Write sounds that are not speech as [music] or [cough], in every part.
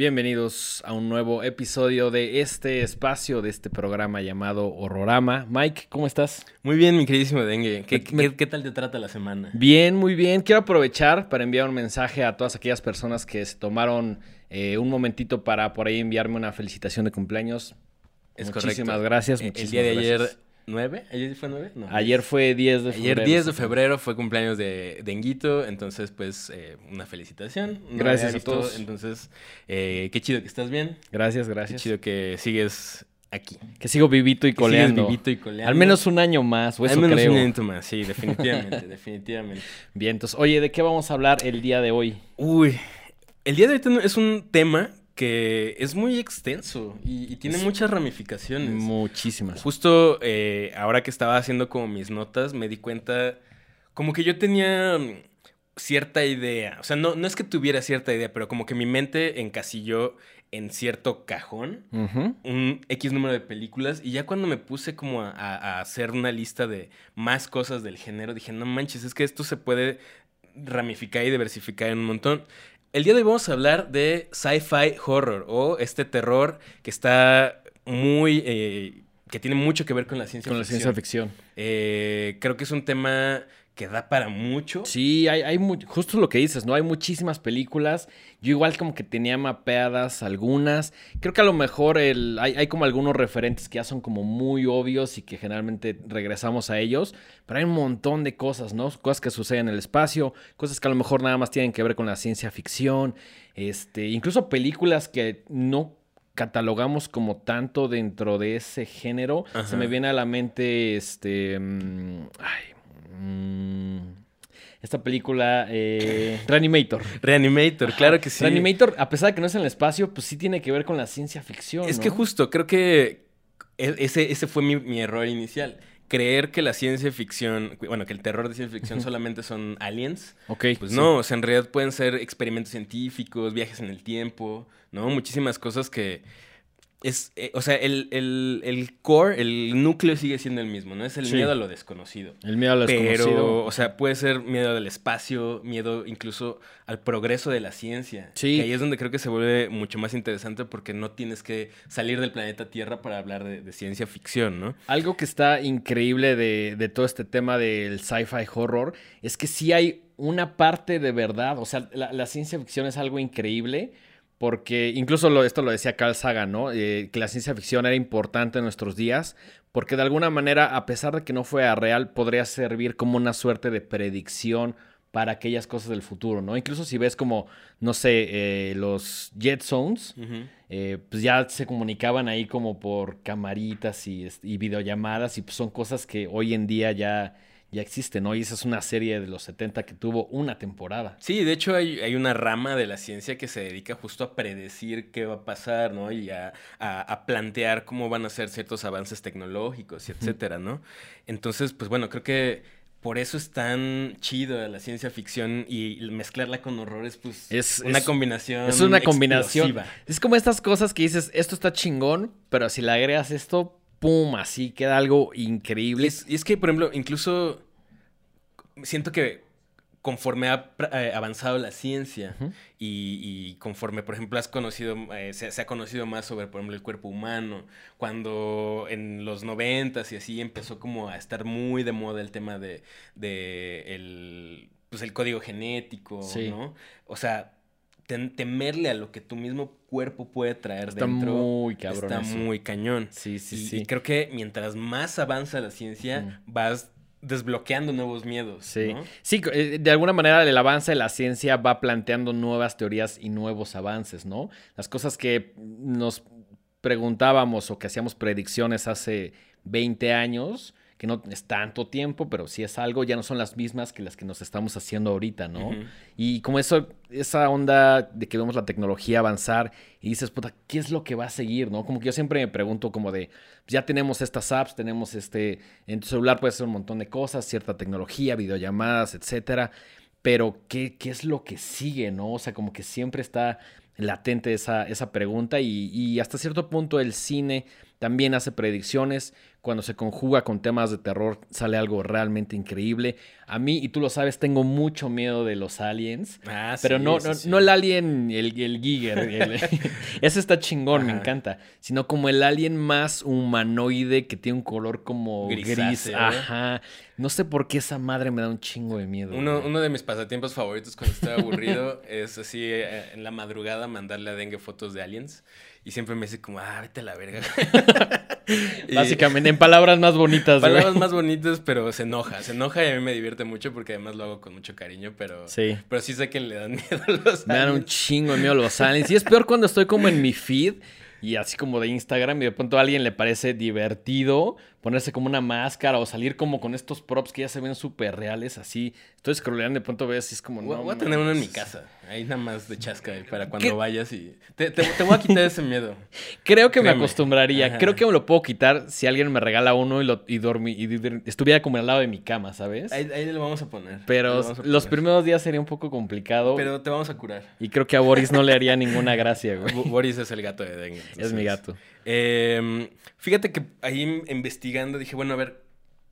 Bienvenidos a un nuevo episodio de este espacio, de este programa llamado Horrorama. Mike, ¿cómo estás? Muy bien, mi queridísimo Dengue. ¿Qué, qué, qué tal te trata la semana? Bien, muy bien. Quiero aprovechar para enviar un mensaje a todas aquellas personas que se tomaron eh, un momentito para por ahí enviarme una felicitación de cumpleaños. Es muchísimas correcto. gracias. Eh, El muchísimas día de ayer, gracias. ¿Nueve? ¿Ayer fue nueve? No. Ayer fue 10 de febrero. Ayer 10 de febrero fue cumpleaños de Denguito, entonces pues eh, una felicitación. No Gracias a todos. Entonces, eh, qué chido que estás bien. Gracias, Qué gracias. chido que sigues aquí. Que sigo vivito y coleando. vivito y coleando. Al menos un año más, o eso Al menos creo. un momento más, sí, definitivamente, [laughs] definitivamente. Bien, entonces, oye, ¿de qué vamos a hablar el día de hoy? Uy, el día de hoy es un tema que es muy extenso y, y tiene muchas ramificaciones. Muchísimas. Justo eh, ahora que estaba haciendo como mis notas, me di cuenta como que yo tenía mm, cierta idea. O sea, no, no es que tuviera cierta idea, pero como que mi mente encasilló en cierto cajón un X número de películas y ya cuando me puse como a, a- a hacer una lista de más cosas del género, dije, no manches, es que esto se puede ramificar y diversificar en un montón. El día de hoy vamos a hablar de sci-fi horror o este terror que está muy... eh, que tiene mucho que ver con la ciencia Con la ficción. ciencia ficción. Eh, creo que es un tema que da para mucho. Sí, hay, hay justo lo que dices, ¿no? Hay muchísimas películas. Yo igual como que tenía mapeadas algunas. Creo que a lo mejor el, hay, hay como algunos referentes que ya son como muy obvios y que generalmente regresamos a ellos. Pero hay un montón de cosas, ¿no? Cosas que suceden en el espacio, cosas que a lo mejor nada más tienen que ver con la ciencia ficción. Este, incluso películas que no catalogamos como tanto dentro de ese género. Se me viene a la mente este... mm, ay, esta película, eh, [laughs] Reanimator. Reanimator, claro que sí. Reanimator, a pesar de que no es en el espacio, pues sí tiene que ver con la ciencia ficción. Es ¿no? que justo, creo que e- ese, ese fue mi, mi error inicial. Creer que la ciencia ficción, bueno, que el terror de ciencia ficción solamente son aliens. Ok. Pues sí. no, o sea, en realidad pueden ser experimentos científicos, viajes en el tiempo, ¿no? Muchísimas cosas que es, eh, o sea, el, el, el core, el núcleo sigue siendo el mismo, ¿no? Es el Sí. miedo a lo desconocido. El miedo a lo desconocido. Pero, o sea, puede ser miedo del espacio, miedo incluso al progreso de la ciencia. Sí. Que ahí es donde creo que se vuelve mucho más interesante porque no tienes que salir del planeta Tierra para hablar de, de ciencia ficción, ¿no? Algo que está increíble de, de todo este tema del sci-fi horror es que sí hay una parte de verdad. O sea, la, la ciencia ficción es algo increíble. Porque incluso lo- esto lo decía Carl Sagan, ¿no? Eh, que la ciencia ficción era importante en nuestros días. Porque de alguna manera, a pesar de que no fuera real, podría servir como una suerte de predicción para aquellas cosas del futuro, ¿no? Incluso si ves como, no sé, eh, los Jetsones, eh, pues ya se comunicaban ahí como por camaritas y, est- y videollamadas y pues son cosas que hoy en día ya, ya existen, ¿no? Y esa es una serie de los 70 que tuvo una temporada. Sí, de hecho hay, hay una rama de la ciencia que se dedica justo a predecir qué va a pasar, ¿no? Y a, a- a plantear cómo van a ser ciertos avances tecnológicos y etcétera, ¿no? Entonces, pues bueno, creo que por eso es tan chido la ciencia ficción y mezclarla con horrores, pues Es- una es- combinación. Es una combinación. explosiva. Es como estas cosas que dices, esto está chingón, pero si le agregas esto, ¡pum! Así queda algo Y increíble. es, y es que, por ejemplo, incluso siento que conforme ha eh, avanzado la ciencia y, y conforme, por ejemplo, has conocido, eh, se, se ha conocido más sobre, por ejemplo, el cuerpo humano, cuando en los noventas y así empezó como a estar muy de moda el tema de, de el, pues el código genético, Sí. ¿no? O sea, temerle a lo que tu mismo cuerpo puede traer Está dentro muy cabrón está eso. muy cañón. Sí, sí, y, sí. y creo que mientras más avanza la ciencia, vas desbloqueando nuevos miedos. Sí, ¿no? sí, eh, de alguna manera el avance de la ciencia va planteando nuevas teorías y nuevos avances, ¿no? Las cosas que nos preguntábamos o que hacíamos predicciones hace 20 años, que no es tanto tiempo, pero sí es algo, ya no son las mismas que las que nos estamos haciendo ahorita, ¿no? Y como eso, esa onda de que vemos la tecnología avanzar y dices, puta, ¿qué es lo que va a seguir, no? Como que yo siempre me pregunto como de, ya tenemos estas apps, tenemos este, en tu celular puedes hacer un montón de cosas, cierta tecnología, videollamadas, etcétera, pero ¿qué, qué es lo que sigue, no? O sea, como que siempre está latente esa, esa pregunta y, y hasta cierto punto el cine también hace predicciones. Cuando se conjuga con temas de terror sale algo realmente increíble. A mí, y tú lo sabes, tengo mucho miedo de los aliens. Ah, pero sí, no, no, sí. no el alien, el, el Giger. el- [laughs] [laughs] ese está chingón, me encanta. Sino como el alien más humanoide que tiene un color como gris. Ajá. No sé por qué esa madre me da un chingo de miedo. Uno, uno de mis pasatiempos favoritos cuando estoy aburrido [laughs] es así eh, en la madrugada mandarle a Dengue fotos de aliens. Y siempre me dice como, ah, vete a la verga. [laughs] Y Básicamente, en palabras más bonitas, güey. Palabras más bonitas, pero se enoja. Se enoja y a mí me divierte mucho porque además lo hago con mucho cariño, pero Sí. pero sí sé que le dan [laughs] miedo a los Me dan un aliens. chingo de miedo los aliens. Y es peor cuando estoy como en mi feed y así como de Instagram y de pronto a alguien le parece divertido ponerse como una máscara o salir como con estos props que ya se ven súper reales así. Estoy scrolleando y de pronto ves y es como... No voy a tener uno en mi casa. Ahí nada más de chasca para cuando ¿Qué? vayas y... Te, te- te voy a quitar ese miedo. [laughs] Creo que me acostumbraría. Ajá. Creo que me lo puedo quitar si alguien me regala uno y, lo, y, dormí, y estuviera como al lado de mi cama, ¿sabes? Ahí, ahí lo vamos a poner. Pero lo los primeros días sería un poco complicado. Pero te vamos a curar. Y creo que a Boris no le haría ninguna gracia, [laughs] güey. Bo- Boris es el gato de Dengue. Es mi gato. Eh, fíjate que ahí investigando dije, bueno, a ver,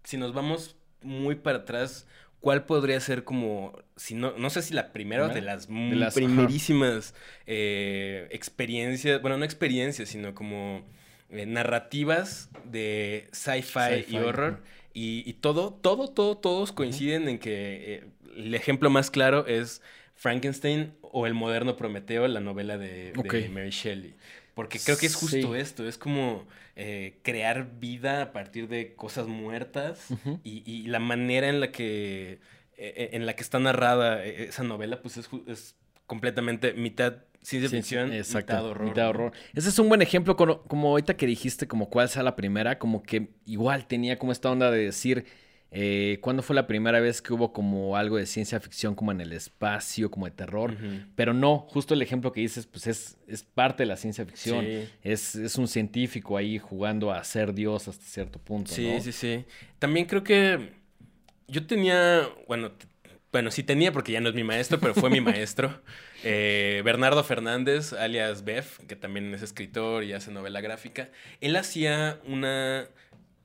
si nos vamos muy para atrás, ¿cuál podría ser como, si no, no sé si la primera o de las, primerísimas eh, experiencias, bueno, no experiencias, sino como eh, narrativas de sci-fi y horror. Y, y todo, todo, todo, todos coinciden en que eh, el ejemplo más claro es Frankenstein o el moderno Prometeo, la novela de. Mary Shelley. Porque creo que es justo Sí. esto, es como eh, crear vida a partir de cosas muertas y, y la manera en la que eh, en la que está narrada eh, esa novela, pues es, es completamente mitad ciencia ficción, mitad horror. mitad. Ese es un buen ejemplo, como, como ahorita que dijiste, como cuál sea la primera, como que igual tenía como esta onda de decir, eh, ¿cuándo fue la primera vez que hubo como algo de ciencia ficción como en el espacio, como de terror? Pero no, justo el ejemplo que dices, pues es, es parte de la ciencia ficción. Sí. Es, es un científico ahí jugando a ser Dios hasta cierto punto, Sí, ¿no? sí, sí. También creo que yo tenía, bueno, bueno, sí tenía porque ya no es mi maestro, pero fue mi maestro. [laughs] eh, Bernardo Fernández, alias Beff, que también es escritor y hace novela gráfica. Él hacía una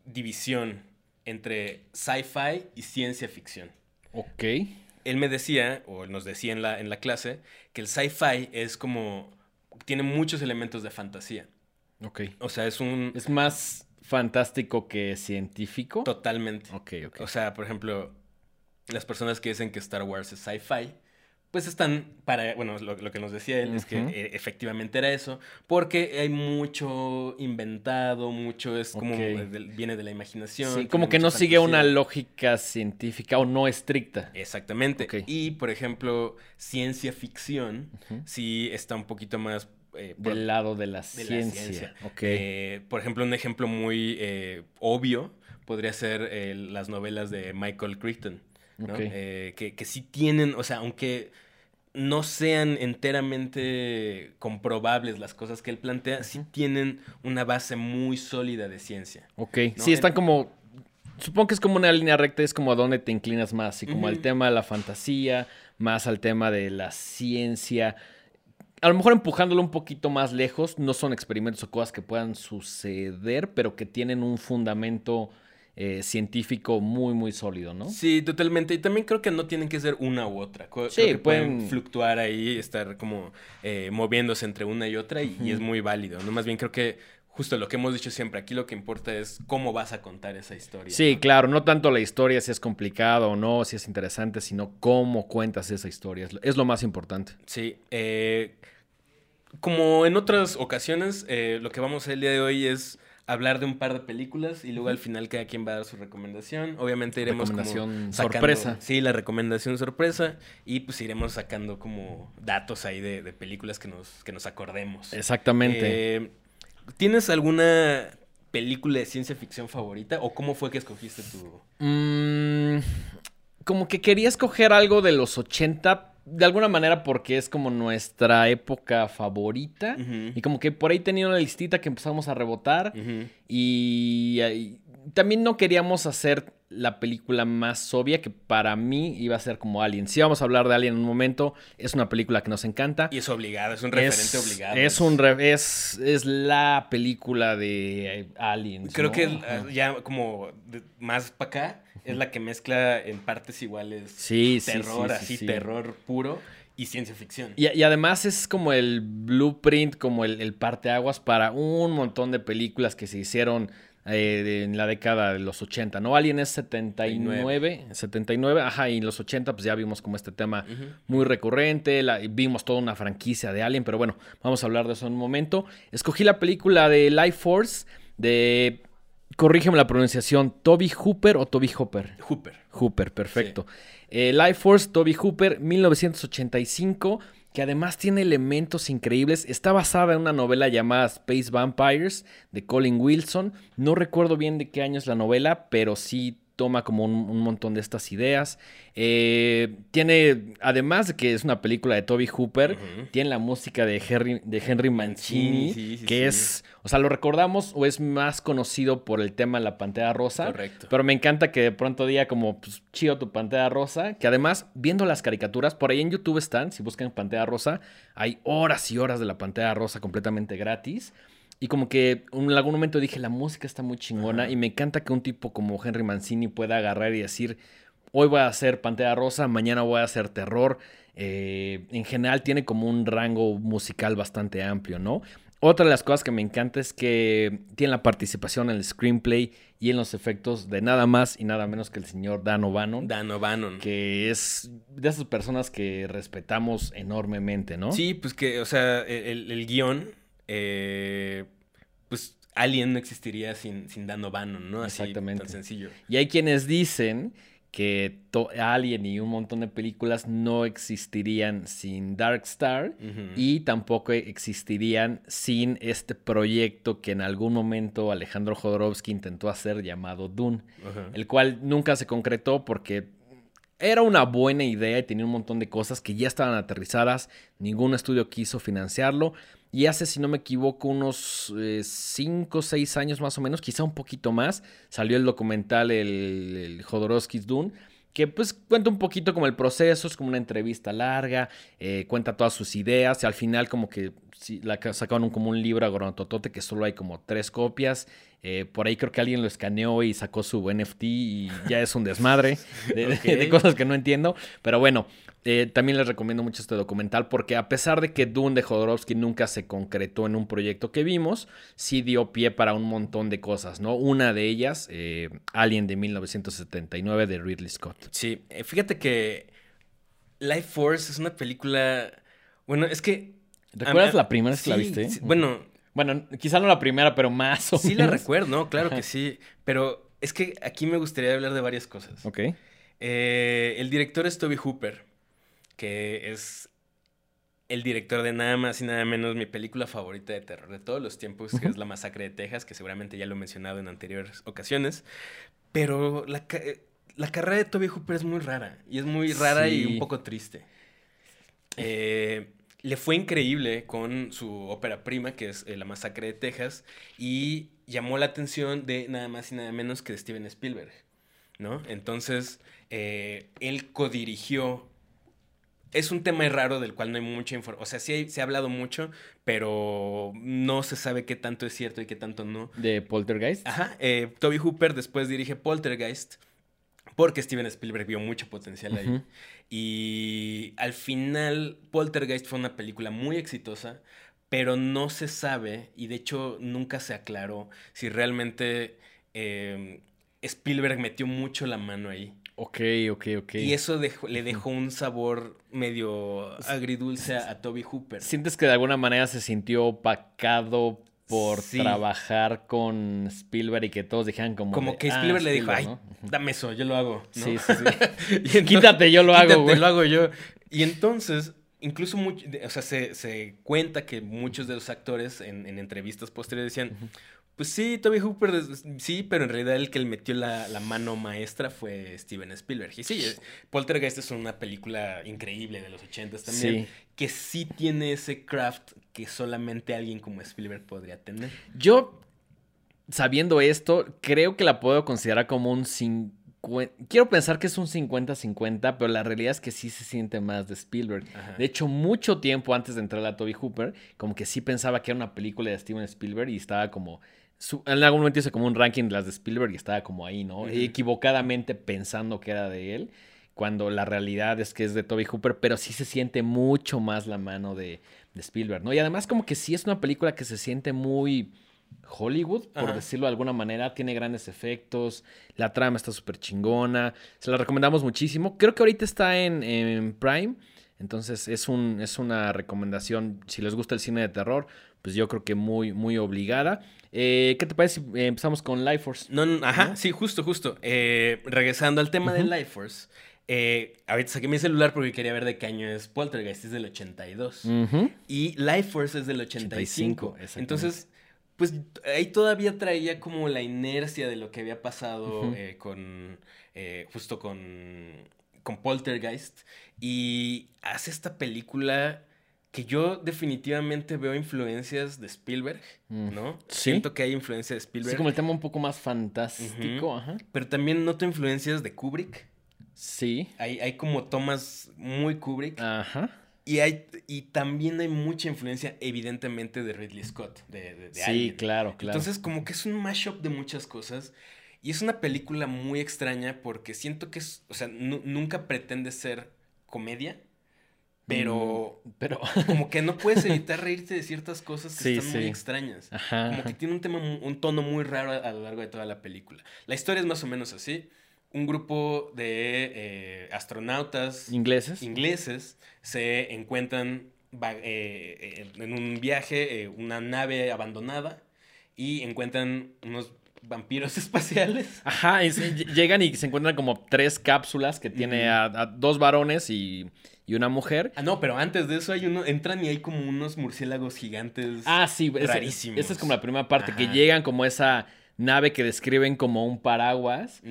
división entre sci-fi y ciencia ficción. Ok. Él me decía, o él nos decía en la, en la clase, que el sci-fi es como, tiene muchos elementos de fantasía. Ok. O sea, es un... Es más fantástico que científico. Totalmente. Ok, ok. O sea, por ejemplo, las personas que dicen que Star Wars es sci-fi, pues están para, bueno, lo, lo que nos decía él es que eh, efectivamente era eso, porque hay mucho inventado, mucho es como viene de la imaginación. Sí, como que no sigue una lógica científica o no estricta. Exactamente. Y, por ejemplo, ciencia ficción sí está un poquito más... eh, por- Del lado de la de ciencia. la ciencia. Eh, por ejemplo, un ejemplo muy eh, obvio podría ser las novelas de Michael Crichton, Eh, que, que sí tienen, o sea, aunque no sean enteramente comprobables las cosas que él plantea, sí tienen una base muy sólida de ciencia. ok. ¿no? Sí, están como. Supongo que es como una línea recta, es como a dónde te inclinas más. Y como al tema de la fantasía, más al tema de la ciencia. A lo mejor empujándolo un poquito más lejos, no son experimentos o cosas que puedan suceder, pero que tienen un fundamento eh, científico muy, muy sólido, ¿no? Sí, totalmente. Y también creo que no tienen que ser una u otra. Sí, que pueden pueden- fluctuar ahí, estar como eh, moviéndose entre una y otra y, y es muy válido. ¿no? Más bien creo que justo lo que hemos dicho siempre, aquí lo que importa es cómo vas a contar esa historia. Sí, ¿no? claro, no tanto la historia, si es complicado o no, si es interesante, sino cómo cuentas esa historia. Es lo, más importante. Sí. eh, como en otras ocasiones, lo que vamos a hacer el día de hoy es hablar de un par de películas y luego al final cada quien va a dar su recomendación. Obviamente iremos como Recomendación sacando- sorpresa. Sí, la recomendación sorpresa y pues iremos sacando como datos ahí de, de películas que nos, que nos acordemos. Exactamente. Eh, ¿Tienes alguna película de ciencia ficción favorita o cómo fue que escogiste tu... Mm, como que quería escoger algo de los 80, de alguna manera porque es como nuestra época favorita. Y como que por ahí tenía una listita que empezamos a rebotar. Y también no queríamos hacer la película más obvia que para mí iba a ser como Alien. Si vamos a hablar de Alien en un momento, es una película que nos encanta. Y es obligado, es un referente es, obligado. Es, un re- es, es la película de Alien. Creo que eh, ya como más para acá es la que mezcla en partes iguales Sí, sí, terror, sí, sí, así sí. terror puro y ciencia ficción. Y, y además es como el blueprint, como el, el parteaguas para un montón de películas que se hicieron eh, en la década de los 80, ¿no? Alien es 79, 79, ajá, y en los 80 pues ya vimos como este tema muy recurrente, la- vimos toda una franquicia de Alien, pero bueno, vamos a hablar de eso en un momento. Escogí la película de Life Force de, corrígeme la pronunciación, Toby Hooper o Toby Hopper. Hooper. Hooper, perfecto. Life Force, Toby Hooper, 1985, que además tiene elementos increíbles. Está basada en una novela llamada Space Vampires de Colin Wilson. No recuerdo bien de qué año es la novela, pero sí toma como un, un montón de estas ideas. Eh, tiene, además de que es una película de Toby Hooper, tiene la música de Henry, de Henry Mancini, sí, sí, que sí. es, o sea, lo recordamos o es más conocido por el tema de la Pantera Rosa. Correcto. Pero me encanta que de pronto diga como, pues, chido tu Pantera Rosa. Que además, viendo las caricaturas, por ahí en YouTube están, si buscan Pantera Rosa, hay horas y horas de la Pantera Rosa completamente gratis. Y como que en algún momento dije, la música está muy chingona. Y me encanta que un tipo como Henry Mancini pueda agarrar y decir, hoy voy a hacer Pantera Rosa, mañana voy a hacer terror. Eh, en general tiene como un rango musical bastante amplio, ¿no? Otra de las cosas que me encanta es que tiene la participación en el screenplay y en los efectos de nada más y nada menos que el señor Dan O'Bannon, Dan O'Bannon. que es de esas personas que respetamos enormemente, ¿no? Sí, pues que, o sea, el, el guion, eh, pues Alien no existiría sin, sin Dan O'Bannon, ¿no? Así Exactamente. tan sencillo. Y hay quienes dicen que Alien y un montón de películas no existirían sin Dark Star y tampoco existirían sin este proyecto que en algún momento Alejandro Jodorowsky intentó hacer llamado Dune. El cual nunca se concretó porque era una buena idea y tenía un montón de cosas que ya estaban aterrizadas, ningún estudio quiso financiarlo y hace, si no me equivoco, unos 5 o 6 años más o menos, quizá un poquito más, salió el documental El, Jodorowsky's Dune. Que pues cuenta un poquito como el proceso, es como una entrevista larga, eh, cuenta todas sus ideas y al final como que sí, la ca- sacaron como un libro agronototote que solo hay como tres copias. Eh, por ahí creo que alguien lo escaneó y sacó su NFT y ya es un desmadre de cosas que no entiendo. Pero bueno, eh, también les recomiendo mucho este documental porque a pesar de que Dune de Jodorowsky nunca se concretó en un proyecto que vimos, sí dio pie para un montón de cosas, ¿no? Una de ellas, eh, Alien de 1979 de Ridley Scott. Sí, eh, fíjate que Life Force es una película. Bueno, es que. ¿Recuerdas la primera vez que la sí, viste? sí, bueno, Bueno, quizá no la primera, pero más o sí la menos. recuerdo, ¿no? Claro Ajá. que sí. Pero es que aquí me gustaría hablar de varias cosas. Ok. Eh, el director es Toby Hooper, que es el director de nada más y nada menos mi película favorita de terror de todos los tiempos, que es La Masacre de Texas, que seguramente ya lo he mencionado en anteriores ocasiones. Pero la, eh, la carrera de Toby Hooper es muy rara, y es muy rara y Sí. un poco triste. Eh, le fue increíble con su ópera prima, que es eh, La Masacre de Texas, y llamó la atención de nada más y nada menos que de Steven Spielberg, ¿no? Entonces, eh, él codirigió. Es un tema raro del cual no hay mucha información. O sea, sí hay- se ha hablado mucho, pero no se sabe qué tanto es cierto y qué tanto no. De Poltergeist. Ajá, eh, Toby Hooper después dirige Poltergeist porque Steven Spielberg vio mucho potencial ahí. Y al final Poltergeist fue una película muy exitosa, pero no se sabe y de hecho nunca se aclaró si realmente eh, Spielberg metió mucho la mano ahí. Ok, ok, ok. Y eso dejó- le dejó un sabor medio agridulce a, a Toby Hooper. ¿Sientes que de alguna manera se sintió opacado por Sí. trabajar con Spielberg y que todos dijeran como. Como de, que "Ah, Spielberg le dijo, ay, dame eso, yo lo hago. ¿no? Sí, sí, sí. [laughs] Y entonces- Quítate, yo lo hago, güey. lo hago yo. Y entonces, incluso, much- de- o sea, se, se cuenta que muchos de los actores en, en entrevistas posteriores decían, pues sí, Toby Hooper, sí, pero en realidad el que le metió la, la mano maestra fue Steven Spielberg. Y sí, Poltergeist es una película increíble de los ochentas también, Sí. Que sí tiene ese craft que solamente alguien como Spielberg podría tener. Yo, sabiendo esto, creo que la puedo considerar como un Quiero pensar que es un 50-50, pero la realidad es que sí se siente más de Spielberg. Ajá. De hecho, mucho tiempo antes de entrar a Toby Hooper, como que sí pensaba que era una película de Steven Spielberg y estaba como. en algún momento hice como un ranking de las de Spielberg y estaba como ahí, ¿no? Equivocadamente pensando que era de él, cuando la realidad es que es de Toby Hooper, pero sí se siente mucho más la mano de, de Spielberg, ¿no? Y además, como que sí es una película que se siente muy. Hollywood, por Ajá. decirlo de alguna manera, tiene grandes efectos, la trama está súper chingona, se la recomendamos muchísimo. Creo que ahorita está en, en Prime, entonces es, un, es una recomendación, si les gusta el cine de terror, pues yo creo que muy, muy obligada. Eh, ¿Qué te parece si eh, empezamos con Life Force? No, no, ajá, ¿No? sí, justo, justo. Eh, regresando al tema de. Life Force. Eh, ahorita saqué mi celular porque quería ver de qué año es Poltergeist, es del 82. Ujú. Y Life Force es del 85. 85, exactamente. Entonces, pues ahí todavía traía como la inercia de lo que había pasado eh, con. eh, justo con. con Poltergeist. Y hace esta película que yo definitivamente veo influencias de Spielberg, Mm. ¿no? Sí. Siento que hay influencia de Spielberg. Sí, como el tema un poco más fantástico, ajá. Pero también noto influencias de Kubrick. Sí, Hay, hay como tomas muy Kubrick. ajá. Y, hay, y también hay mucha influencia, evidentemente, de Ridley Scott, de, de, de Sí, Alien. claro, claro. Entonces, como que es un mashup de muchas cosas. Y es una película muy extraña porque siento que es, o sea, nu- nunca pretende ser comedia, pero Pero, [laughs] como que no puedes evitar reírte de ciertas cosas que Sí, están muy extrañas. ajá. Como que tiene un tema, un tono muy raro a, a lo largo de toda la película. La historia es más o menos así. Un grupo de eh, astronautas ingleses. ingleses se encuentran va- eh, en un viaje, eh, una nave abandonada, y encuentran unos vampiros [laughs] espaciales. Ajá, llegan y se encuentran como tres cápsulas que tiene a, a dos varones y, y una mujer. Ah, no, pero antes de eso hay uno, entran y hay como unos murciélagos gigantes. Ah, sí, rarísimos. Esa es como la primera parte, que llegan como esa nave que describen como un paraguas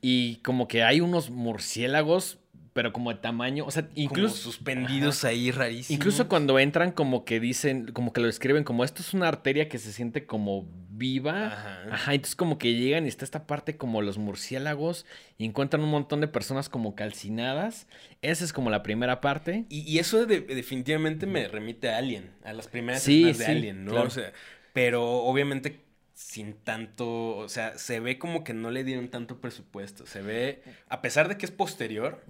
y como que hay unos murciélagos, pero como de tamaño, o sea, Como incluso... suspendidos ahí rarísimos. Incluso cuando entran como que dicen, como que lo describen como esto es una arteria que se siente como viva. Ajá. Ajá, entonces como que llegan y está esta parte como los murciélagos y encuentran un montón de personas como calcinadas. Esa es como la primera parte. Y, y eso de- definitivamente me remite a Alien, a las primeras Sí, escenas de sí, Alien, ¿no? claro. O sea, pero obviamente sin tanto, o sea, se ve como que no le dieron tanto presupuesto, se ve, a pesar de que es posterior,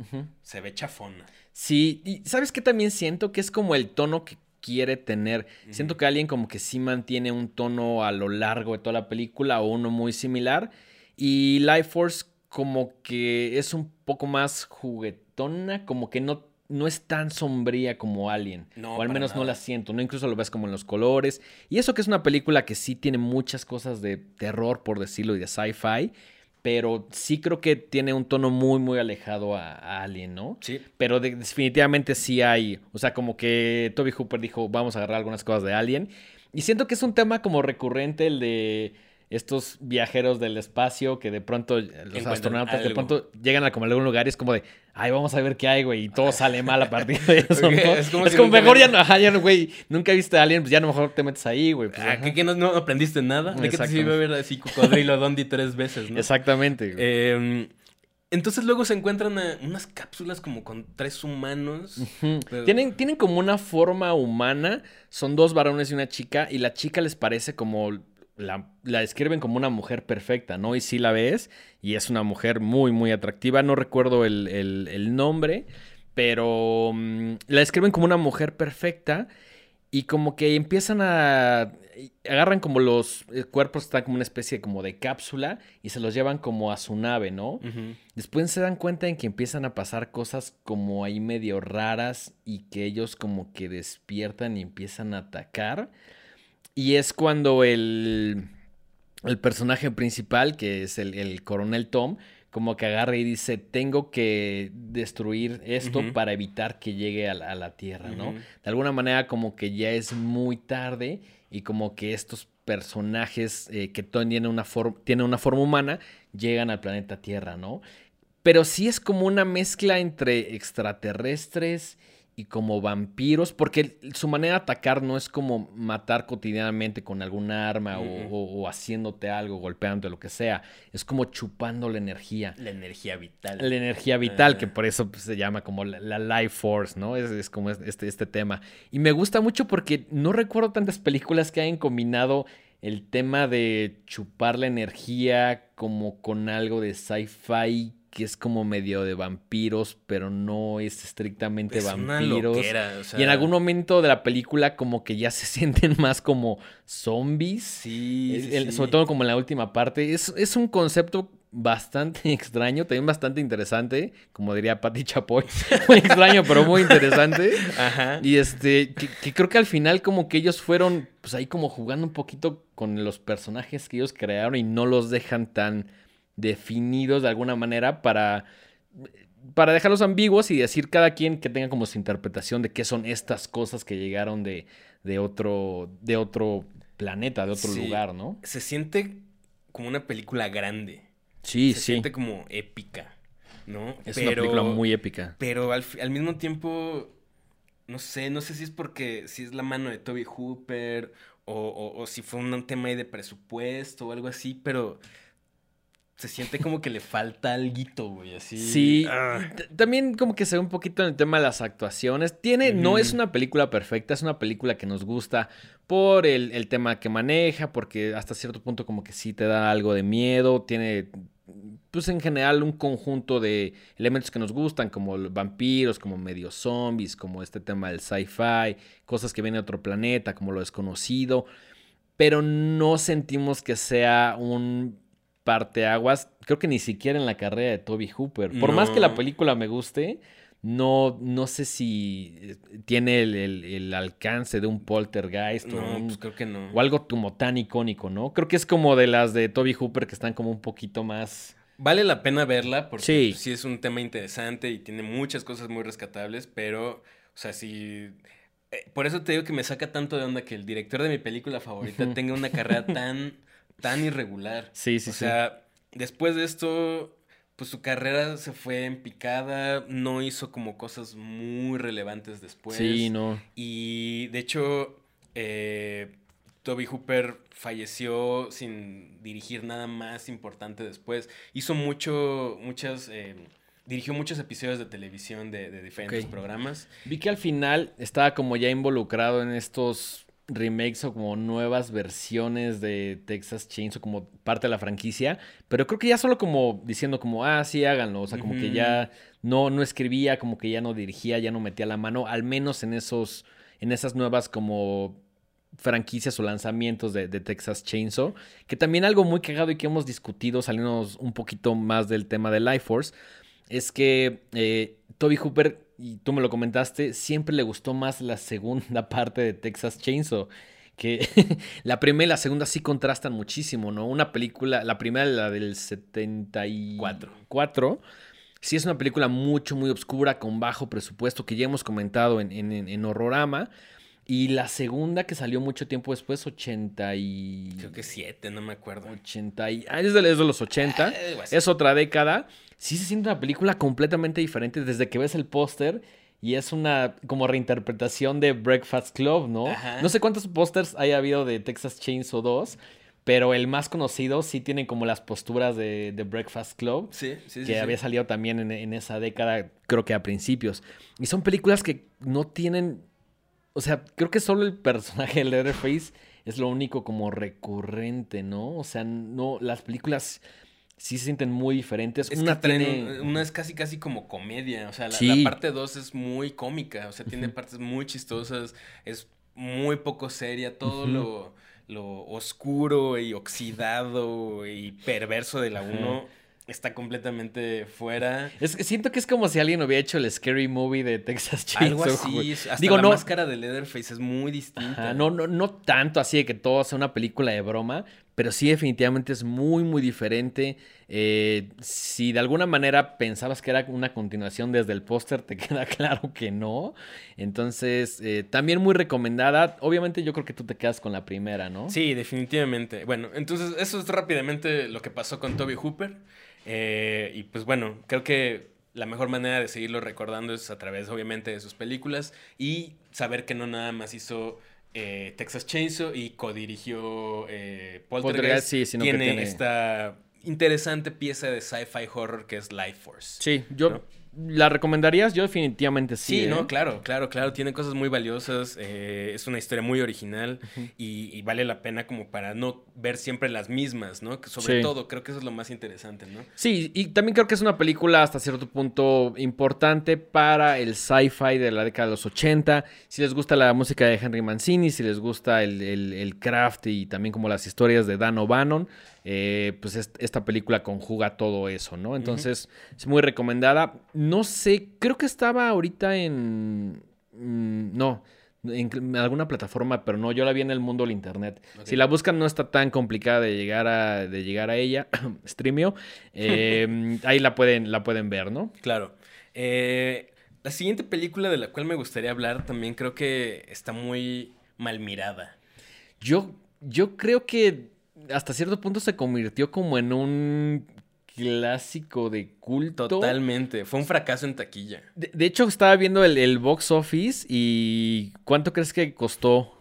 se ve chafona. Sí, y ¿sabes qué también siento? Que es como el tono que quiere tener. Siento que alguien como que sí mantiene un tono a lo largo de toda la película o uno muy similar. Y Life Force como que es un poco más juguetona, como que no, no es tan sombría como Alien. No, o al menos no la siento, ¿no? Incluso lo ves como en los colores. Y eso que es una película que sí tiene muchas cosas de terror, por decirlo, y de sci-fi. Pero sí creo que tiene un tono muy, muy alejado a, a Alien, ¿no? Sí. Pero de- definitivamente sí hay. O sea, como que Toby Hooper dijo, vamos a agarrar algunas cosas de Alien. Y siento que es un tema como recurrente el de estos viajeros del espacio que de pronto los astronautas de algo. pronto llegan a como a algún lugar y es como de, ay, vamos a ver qué hay, güey, y todo sale mal a partir de [laughs] eso. Es Es como como, si nunca mejor ya no, ajá, ya no, güey, nunca viste a Alien, pues ya no mejor te metes ahí, güey. pues, Ah, ajá. ¿qué, no, no aprendiste nada? ¿De qué te sirve ver así Cocodrilo Dondi tres veces, no? Exactamente. Eh, entonces luego se encuentran a unas cápsulas como con tres humanos. Pero- Tienen, tienen como una forma humana. Son dos varones y una chica. Y la chica les parece como. La, la describen como una mujer perfecta, ¿no? Y sí la ves. Y es una mujer muy, muy atractiva. No recuerdo el, el- el nombre. Pero mm, la describen como una mujer perfecta. Y como que empiezan a. Agarran como los eh, cuerpos, están como una especie como de cápsula. Y se los llevan como a su nave, ¿no? Después se dan cuenta en que empiezan a pasar cosas como ahí medio raras y que ellos como que despiertan y empiezan a atacar. Y es cuando el, el personaje principal, que es el, el coronel Tom, como que agarra y dice, tengo que destruir esto para evitar que llegue a la, a la Tierra, ¿no? De alguna manera como que ya es muy tarde y como que estos personajes eh, que tienen una, tienen una forma humana llegan al planeta Tierra, ¿no? Pero sí es como una mezcla entre extraterrestres y como vampiros, porque su manera de atacar no es como matar cotidianamente con algún arma o, haciéndote algo, golpeando lo que sea, es como chupando la energía. La energía vital. La energía vital, que por eso pues, se llama como la, life force, ¿no? Es, como este, este tema. Y me gusta mucho porque no recuerdo tantas películas que hayan combinado el tema de chupar la energía como con algo de sci-fi que es como medio de vampiros, pero no es estrictamente vampiros. Y en algún momento de la película como que ya se [laughs] sienten más como zombies. Sí, Sobre todo como en la última parte. Es, es un concepto bastante [laughs] extraño, también bastante interesante, como diría Patti Chapoy. [laughs] muy extraño, pero muy interesante. Ajá. Y este, que, creo que al final como que ellos fueron, pues ahí como jugando un poquito con los personajes que ellos crearon y no los dejan tan definidos de alguna manera para, para dejarlos ambiguos y decir cada quien que tenga como su interpretación de qué son estas cosas que llegaron de, de otro, de otro planeta, de otro lugar, ¿no? Se siente como una película grande. Sí, se sí. siente como épica, ¿no? Es una película muy épica. Pero al, al, mismo tiempo, no sé, no sé si es porque si es la mano de Toby Hooper o, o, o si fue un tema ahí de presupuesto o algo así, pero se siente como que le falta algo, güey, así. Sí, ah. también como que se ve un poquito en el tema de las actuaciones. Tiene, no es una película perfecta, es una película que nos gusta por el, el, tema que maneja, porque hasta cierto punto como que sí te da algo de miedo, tiene, pues en general un conjunto de elementos que nos gustan, como vampiros, como medio zombies, como este tema del sci-fi, cosas que vienen de otro planeta, como lo desconocido, pero no sentimos que sea un aguas, creo que ni siquiera en la carrera de Toby Hooper. Por más que la película me guste, no, no sé si eh, tiene el, alcance de un poltergeist o, pues creo que no. o algo como tan icónico, ¿no? Creo que es como de las de Toby Hooper que están como un poquito más... Vale la pena verla porque sí, sí es un tema interesante y tiene muchas cosas muy rescatables, pero, o sea, si... Eh, por eso te digo que me saca tanto de onda que el director de mi película favorita tenga una carrera tan [laughs] tan irregular. Sí, sí, sí. O sea, después de esto, pues su carrera se fue en picada, no hizo como cosas muy relevantes después. Sí, no. Y de hecho, eh, Toby Hooper falleció sin dirigir nada más importante después. Hizo mucho, muchas... Eh, dirigió muchos episodios de televisión de, diferentes programas. Vi que al final estaba como ya involucrado en estos remakes o como nuevas versiones de Texas Chainsaw como parte de la franquicia, pero creo que ya solo como diciendo como, ah, sí, háganlo, o sea, como que ya no, no escribía, como que ya no dirigía, ya no metía la mano, al menos en esos, en esas nuevas como franquicias o lanzamientos de, Texas Chainsaw, que también algo muy cagado y que hemos discutido, saliendo un poquito más del tema de Life Force, es que eh, Toby Hooper y tú me lo comentaste, siempre le gustó más la segunda [laughs] parte de Texas Chainsaw. Que [laughs] la primera y la segunda sí contrastan muchísimo, ¿no? Una película, la primera, la del 74, sí es una película mucho, muy oscura, con bajo presupuesto, que ya hemos comentado en, en, Horrorama. Y la segunda que salió mucho tiempo después, 80 y... Creo que 7, no me acuerdo. 80 y... Ah, es de, los 80. Ah, es otra década sí se siente una película completamente diferente desde que ves el póster y es una como reinterpretación de Breakfast Club, ¿no? No sé cuántos pósters haya habido de Texas Chainsaw 2, pero el más conocido sí tiene como las posturas de, Breakfast Club. Sí, sí, Que había salido también en, en, esa década, creo que a principios. Y son películas que no tienen. O sea, creo que solo el personaje de Leatherface es lo único como recurrente, ¿no? O sea, no. Las películas sí se sienten muy diferentes. una tiene... Una es casi casi como comedia, o sea, la, parte 2 es muy cómica, o sea, tiene partes muy chistosas, es muy poco seria, todo lo, lo, oscuro y oxidado y perverso de la 1 está completamente fuera. Es que siento que es como si alguien hubiera hecho el Scary Movie de Texas Chainsaw. Algo así. Hasta Digo, la máscara de Leatherface es muy distinta. no, no, no tanto así de que todo sea una película de broma, pero sí definitivamente es muy, muy diferente. Eh, si de alguna manera pensabas que era una continuación desde el póster, te [laughs] queda claro que no. Entonces, eh, también muy recomendada. Obviamente yo creo que tú te quedas con la primera, ¿no? Sí, definitivamente. Bueno, entonces eso es rápidamente lo que pasó con Toby Hooper. Eh, y pues bueno, creo que la mejor manera de seguirlo recordando es a través, obviamente, de sus películas y saber que no nada más hizo eh, Texas Chainsaw y codirigió eh, Poltergeist. sí, sino que tiene, tiene- esta interesante pieza de sci-fi horror que es Life Force. Sí, yo ¿No? ¿La recomendarías? Yo definitivamente sí. Sí, ¿eh? no, claro, claro, claro. Tiene cosas muy valiosas. eh, es una historia muy original y, y vale la pena como para no ver siempre las mismas, ¿no? Que sobre Sí. todo, creo que eso es lo más interesante, ¿no? Sí, y también creo que es una película hasta cierto punto importante para el sci-fi de la década de los 80. Si les gusta la música de Henry Mancini, si les gusta el, el- el craft y también como las historias de Dan O'Bannon, eh, pues es- esta película conjuga todo eso, ¿no? Entonces, es muy recomendada. No sé, creo que estaba ahorita en... mm, no. En alguna plataforma, pero no, yo la vi en el mundo del internet. Si la buscan no está tan complicada de llegar a, de llegar a ella, [clears throat] streamio. Eh, [laughs] ahí la pueden, la pueden ver, ¿no? Claro. Eh, la siguiente película de la cual me gustaría hablar también creo que está muy mal mirada. Yo, yo creo que hasta cierto punto se convirtió como en un clásico de culto. Totalmente. Fue un fracaso en taquilla. De, de hecho, estaba viendo el, el box office y ¿cuánto crees que costó?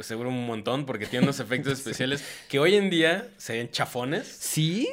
Seguro un montón porque tiene unos efectos [laughs] especiales que hoy en día se ven chafones. ¿Sí?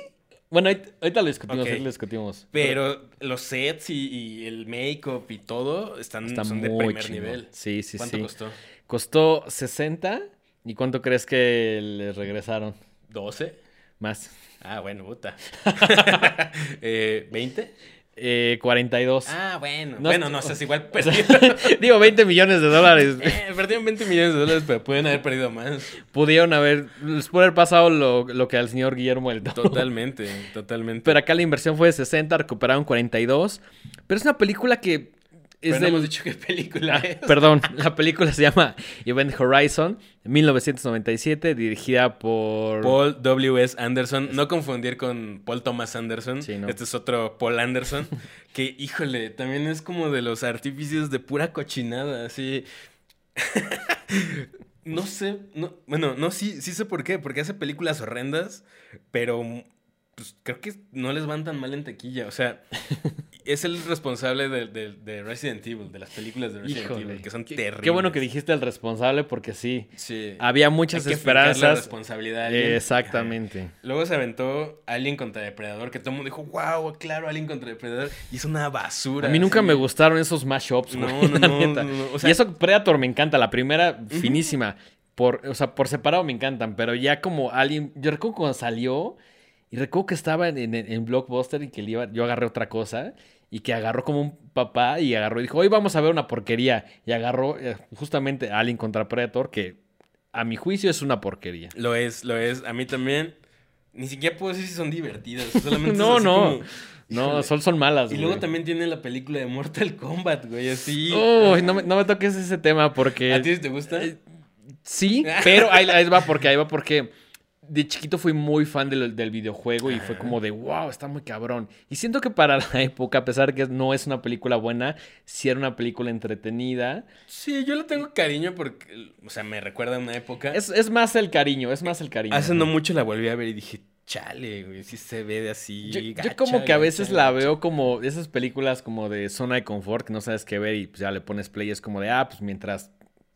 Bueno, ahorita, lo discutimos, ahorita lo discutimos. Pero los sets y, y el make-up y todo están Está son de primer chingón. nivel. Sí, sí, ¿Cuánto sí. costó? Costó 60. ¿Y cuánto crees que les regresaron? ¿12? Más. Ah, bueno, puta. [laughs] eh, ¿20? Eh, 42. Ah, bueno. No bueno, no es igual O sea, perdieron. digo, 20 millones de dólares. Eh, perdieron 20 millones de dólares, pero pueden haber perdido más. Pudieron haber, les pudo haber pasado lo, lo que al señor Guillermo del Toro. Totalmente, [laughs] totalmente. Pero acá la inversión fue de 60, recuperaron 42. Pero es una película que es Pero no del- hemos dicho qué película [laughs] es. Perdón, la película se llama Event Horizon, 1997, dirigida por... Paul W.S. Anderson. No confundir con Paul Thomas Anderson. Sí, no. Este es otro Paul Anderson. [laughs] que, híjole, también es como de los artífices de pura cochinada. Así. [laughs] no sé. No, bueno, no, sí, sí sé por qué. Porque hace películas horrendas, pero pues, creo que no les van tan mal en taquilla. O sea, [laughs] es el responsable de, de- de Resident Evil, de las películas de Resident Híjole, Evil, que son qué- terribles. Qué bueno que dijiste el responsable porque sí, Sí. había muchas Hay que fincar la esperanzas. responsabilidad. a alguien. Exactamente. Luego se aventó Alien contra Depredador, que todo el mundo dijo, wow, claro, Alien contra Depredador. Y es una basura. A mí nunca me gustaron esos mashups, No, güey, no, [laughs] no, no, no, o sea- y eso Predator me encanta, la primera finísima. Por, o sea, por separado me encantan, pero ya como alguien, yo recuerdo cuando salió y recuerdo que estaba en, en- en Blockbuster y que le iba- yo agarré otra cosa y que agarró como un papá y agarró y dijo, hoy vamos a ver una porquería. Y agarró eh, justamente Alien contra Predator, que a mi juicio es una porquería. Lo es, lo es. A mí también. Ni siquiera puedo decir si son divertidas. [laughs] Solamente No, no. como, No, son, son malas. Y luego también tiene la película de Mortal Kombat, güey, así. Uy, no, me, no me toques ese tema porque... ¿A ti te gusta? Eh, Sí, [laughs] pero ahí, ahí va porque ahí va porque de chiquito fui muy fan del, del videojuego y fue como de wow, está muy cabrón. Y siento que para [laughs] la época, a pesar de que no es una película buena, sí era una película entretenida. Sí, yo le tengo cariño porque, o sea, me recuerda a una época. Es, es más el cariño, es más el cariño. Hace no mucho la volví a ver y dije, chale, güey, sí se ve de así. Yo, yo como que a veces gacha, la veo como esas películas como de zona de confort que no sabes qué ver y pues ya le pones play. Es como de, ah, pues mientras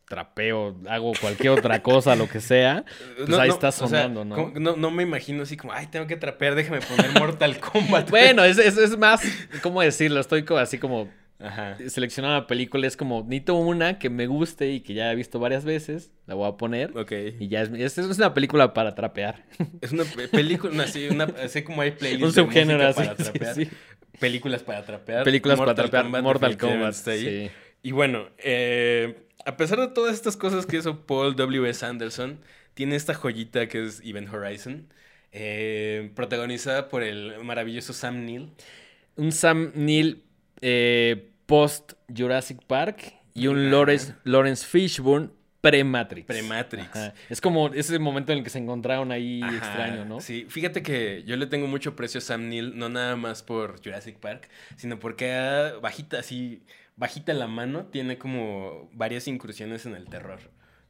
trapeo, hago cualquier otra cosa, lo que sea, pues ahí está o sea, sonando, ¿no? no, no me imagino así como, ay, tengo que trapear, déjame poner Mortal [laughs] Kombat. Bueno, es, es, es más, ¿cómo decirlo? Estoy como así como Ajá. seleccionando una película. Es como, necesito una que me guste y que ya he visto varias veces. La voy a poner. Ok. Y ya es, es, es una película para trapear. Es una pe- película, así, una, así como hay playlists Un de subgénero música así. para trapear. sí, sí. Películas para trapear. Películas para trapear. Mortal Kombat. está. Sí. Y bueno, eh, a pesar de todas estas cosas que hizo Paul W.S. Anderson, tiene esta joyita que es Event Horizon, eh, protagonizada por el maravilloso Sam Neill. Un Sam Neill eh, post Jurassic Park y un Ajá. Lawrence, Lawrence Fishburne pre-Matrix. Pre-Matrix. Es como ese momento en el que se encontraron ahí Ajá, extraño, ¿no? Sí, fíjate que yo le tengo mucho precio a Sam Neill, no nada más por Jurassic Park, sino porque bajita, así, bajita la mano, tiene como varias incursiones en el terror.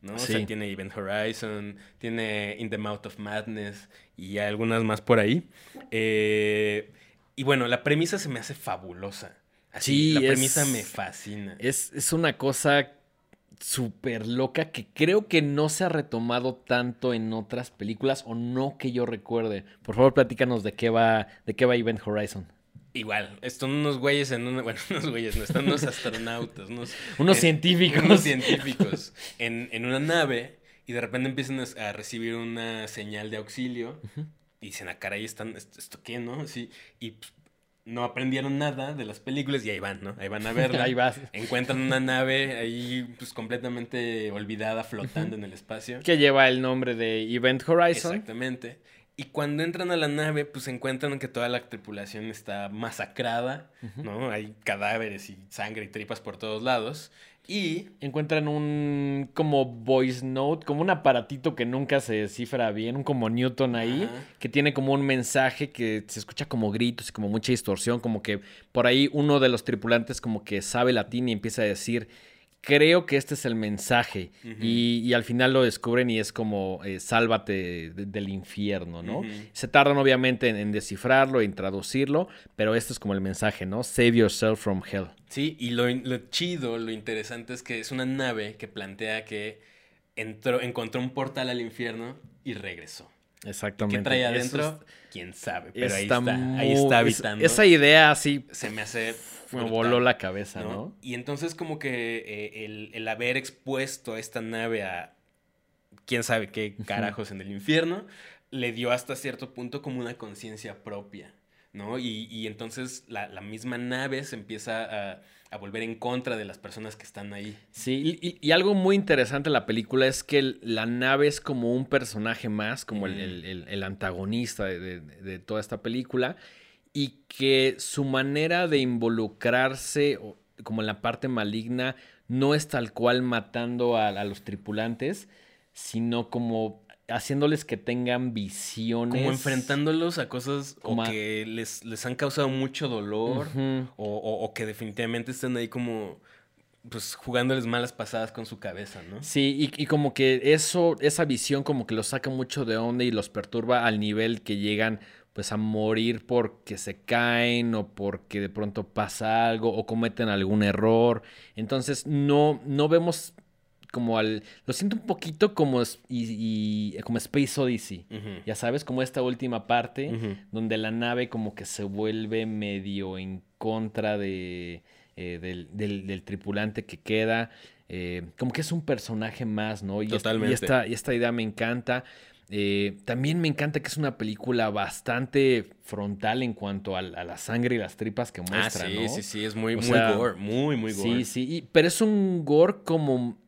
¿no? O sea, tiene Event Horizon, tiene In the Mouth of Madness y algunas más por ahí. Eh, Y bueno, la premisa se me hace fabulosa. Así, Sí, la es- premisa me fascina. Es, es una cosa súper loca que creo que no se ha retomado tanto en otras películas o no que yo recuerde. Por favor, platícanos de qué va, de qué va Event Horizon. Igual, están unos güeyes en una. [laughs] Bueno, unos güeyes, no, están unos astronautas, unos. Unos en- científicos. Unos científicos en, en una nave y de repente empiezan a, recibir una señal de auxilio y dicen, ah, caray, están, ¿esto, esto qué, no? Sí, y pues, no aprendieron nada de las películas y ahí van, ¿no? Ahí van a [laughs] verla. Ahí vas. Encuentran una nave ahí, pues completamente olvidada, flotando en el espacio. Que lleva el nombre de Event Horizon. Exactamente. Y cuando entran a la nave, pues encuentran que toda la tripulación está masacrada, ¿no? Hay cadáveres y sangre y tripas por todos lados. Y Encuentran un como voice note, como un aparatito que nunca se descifra bien, un como Newton ahí, Ajá. que tiene como un mensaje que se escucha como gritos y como mucha distorsión, como que por ahí uno de los tripulantes como que sabe latín y empieza a decir, creo que este es el mensaje. Y, y al final lo descubren y es como, eh, sálvate de- del infierno, ¿no? Se tardan obviamente en, en descifrarlo, en traducirlo, pero esto es como el mensaje, ¿no? Save yourself from hell. sí, y lo, lo chido, lo interesante es que es una nave que plantea que entró, encontró un portal al infierno y regresó. Exactamente. ¿Qué trae Eso adentro? es- Quién sabe, pero ahí Está ahí está es- habitando. esa idea así Se me hace me voló la cabeza, ¿no? ¿no? Y entonces como que eh, el, el haber expuesto a esta nave a quién sabe qué carajos en el infierno, le dio hasta cierto punto como una conciencia propia, ¿no? Y, y entonces la, la misma nave se empieza a, a volver en contra de las personas que están ahí. Sí, y, y- algo muy interesante de la película es que la nave es como un personaje más, como el, Mm. el- el- el antagonista de, de- de toda esta película, y que su manera de involucrarse, como en la parte maligna, no es tal cual matando a, a los tripulantes, sino como haciéndoles que tengan visiones. Como enfrentándolos a cosas Como o a- que les, les han causado mucho dolor o- o que definitivamente están ahí como pues jugándoles malas pasadas con su cabeza, ¿no? Sí, y, y como que eso, esa visión como que los saca mucho de onda y los perturba al nivel que llegan pues a morir porque se caen o porque de pronto pasa algo o cometen algún error. Entonces no, no vemos como al... Lo siento un poquito como, y, y- como Space Odyssey. Ya sabes, como esta última parte donde la nave como que se vuelve medio en contra de, eh, del, del- del tripulante que queda. eh, como que es un personaje más, ¿no? Y, Totalmente. y esta, y esta idea me encanta. Eh, también me encanta que es una película bastante frontal en cuanto al- a, la sangre y las tripas que Ah, muestra, sí, ¿no? sí, sí, es muy, O muy sea, gore, muy, muy gore. Sí, sí, y- pero es un gore como,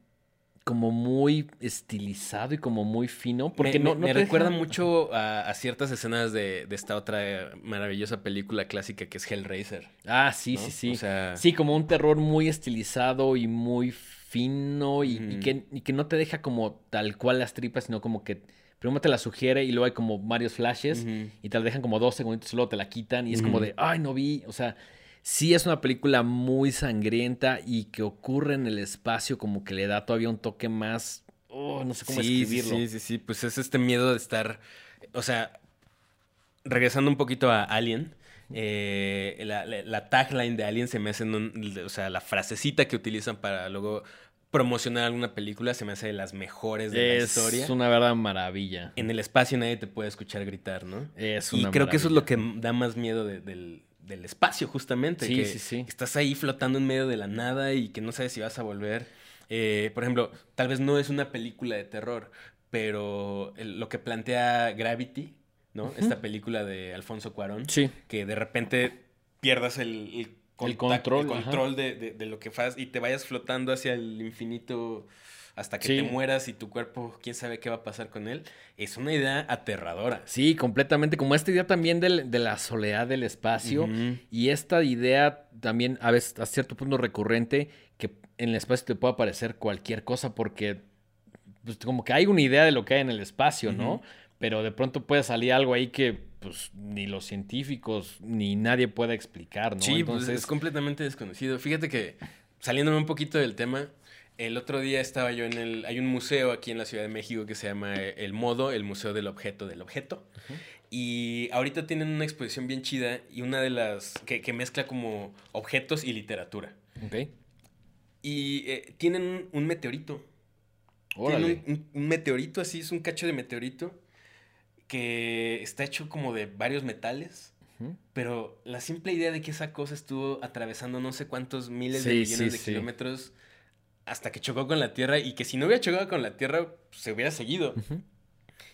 como muy estilizado y como muy fino, porque me, no, me- no me te recuerda mucho a, a ciertas escenas de, de esta otra maravillosa película clásica que es Hellraiser. Ah, sí, ¿no? sí, sí. O sea, Sí, como un terror muy estilizado y muy fino y, que, y que no te deja como tal cual las tripas, sino como que primero te la sugiere y luego hay como varios flashes y te la dejan como dos segundos y luego te la quitan y es como de, ay, no vi. O sea, sí es una película muy sangrienta y que ocurre en el espacio como que le da todavía un toque más... oh, no sé cómo sí, escribirlo. sí, sí, sí, pues es este miedo de estar, o sea, regresando un poquito a Alien, eh, la, la- la tagline de Alien se me hace, en un- o sea, la frasecita que utilizan para luego promocionar alguna película se me hace de las mejores de la Es historia. una verdad maravilla. En el espacio nadie te puede escuchar gritar, ¿no? Es Y una creo que eso es lo que da más miedo de- del, del espacio, justamente. Sí, que sí, sí. Estás ahí flotando en medio de la nada y que no sabes si vas a volver. Eh, por ejemplo, tal vez no es una película de terror, pero el- lo que plantea Gravity, ¿no? Esta película de Alfonso Cuarón, Sí. que de repente pierdas el, el, contacto- control, el control de, de- de lo que haces y te vayas flotando hacia el infinito hasta que Sí. te mueras y tu cuerpo, quién sabe qué va a pasar con él. Es una idea aterradora. Sí, completamente. Como esta idea también del- de la soledad del espacio. Y esta idea también a veces a cierto punto recurrente que en el espacio te puede aparecer cualquier cosa porque pues, como que hay una idea de lo que hay en el espacio, ¿no? Pero de pronto puede salir algo ahí que pues ni los científicos ni nadie puede explicar, ¿no? Sí, pues Entonces, es completamente desconocido. Fíjate que, saliéndome un poquito del tema, el otro día estaba yo en el... Hay un museo aquí en la Ciudad de México que se llama eh, El Modo, el Museo del Objeto del Objeto. Y ahorita tienen una exposición bien chida y una de las que, que mezcla como objetos y literatura. Ok. Y eh, tienen un, meteorito. Tienen Órale. un, un- un meteorito así, es un cacho de meteorito que está hecho como de varios metales. Pero la simple idea de que esa cosa estuvo atravesando no sé cuántos miles de millones sí, de sí. kilómetros hasta que chocó con la Tierra y que si no hubiera chocado con la Tierra se hubiera seguido.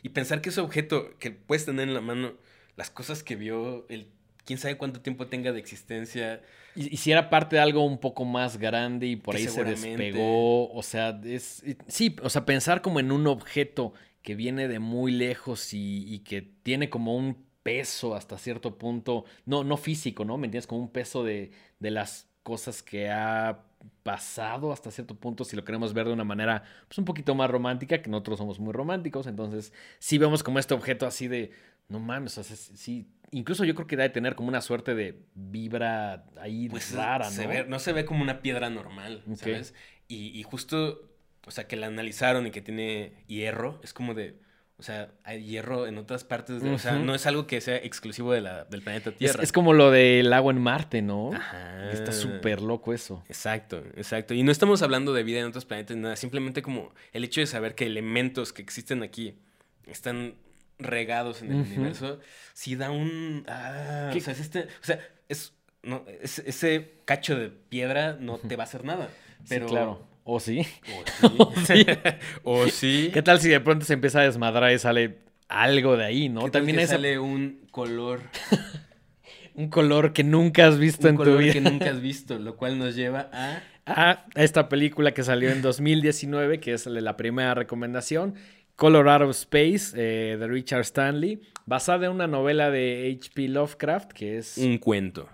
Y pensar que ese objeto que puedes tener en la mano, las cosas que vio, el quién sabe cuánto tiempo tenga de existencia, Y, y si era parte de algo un poco más grande y por ahí se despegó, o sea, es, sí, o sea, pensar como en un objeto que viene de muy lejos y, y que tiene como un peso hasta cierto punto, no, no físico, ¿no? ¿Me entiendes? Como un peso de, de las cosas que ha pasado hasta cierto punto, si lo queremos ver de una manera pues un poquito más romántica, que nosotros somos muy románticos, entonces sí vemos como este objeto así de, no mames, o sea, sí, incluso yo creo que debe tener como una suerte de vibra ahí pues rara, se ¿no? ve- no se ve como una piedra normal. ¿sabes? Y, y justo, o sea, que la analizaron y que tiene hierro, es como de, o sea, hay hierro en otras partes, de- o sea, no es algo que sea exclusivo de la, del planeta Tierra. es como lo del agua en Marte, ¿no? Ajá. Está súper loco eso. Exacto, exacto. Y no estamos hablando de vida en otros planetas nada, simplemente como el hecho de saber que elementos que existen aquí están regados en el universo, sí da un... Ah, ¿Qué? o sea, es este, o sea, es, no, es- ese cacho de piedra no te va a hacer nada. Pero, Sí, claro. ¿O sí? O sí. [laughs] [laughs] o sí. ¿Qué tal si de pronto se empieza a desmadrar y sale algo de ahí, no? ¿Qué tal También que hay esa- sale un color, [laughs] un color que nunca has visto un en tu color vida. que nunca has visto, lo cual nos lleva a... a esta película que salió en 2019, que es la primera recomendación, Colorado Space, eh, de Richard Stanley, basada en una novela de H.P. Lovecraft, que es Un cuento.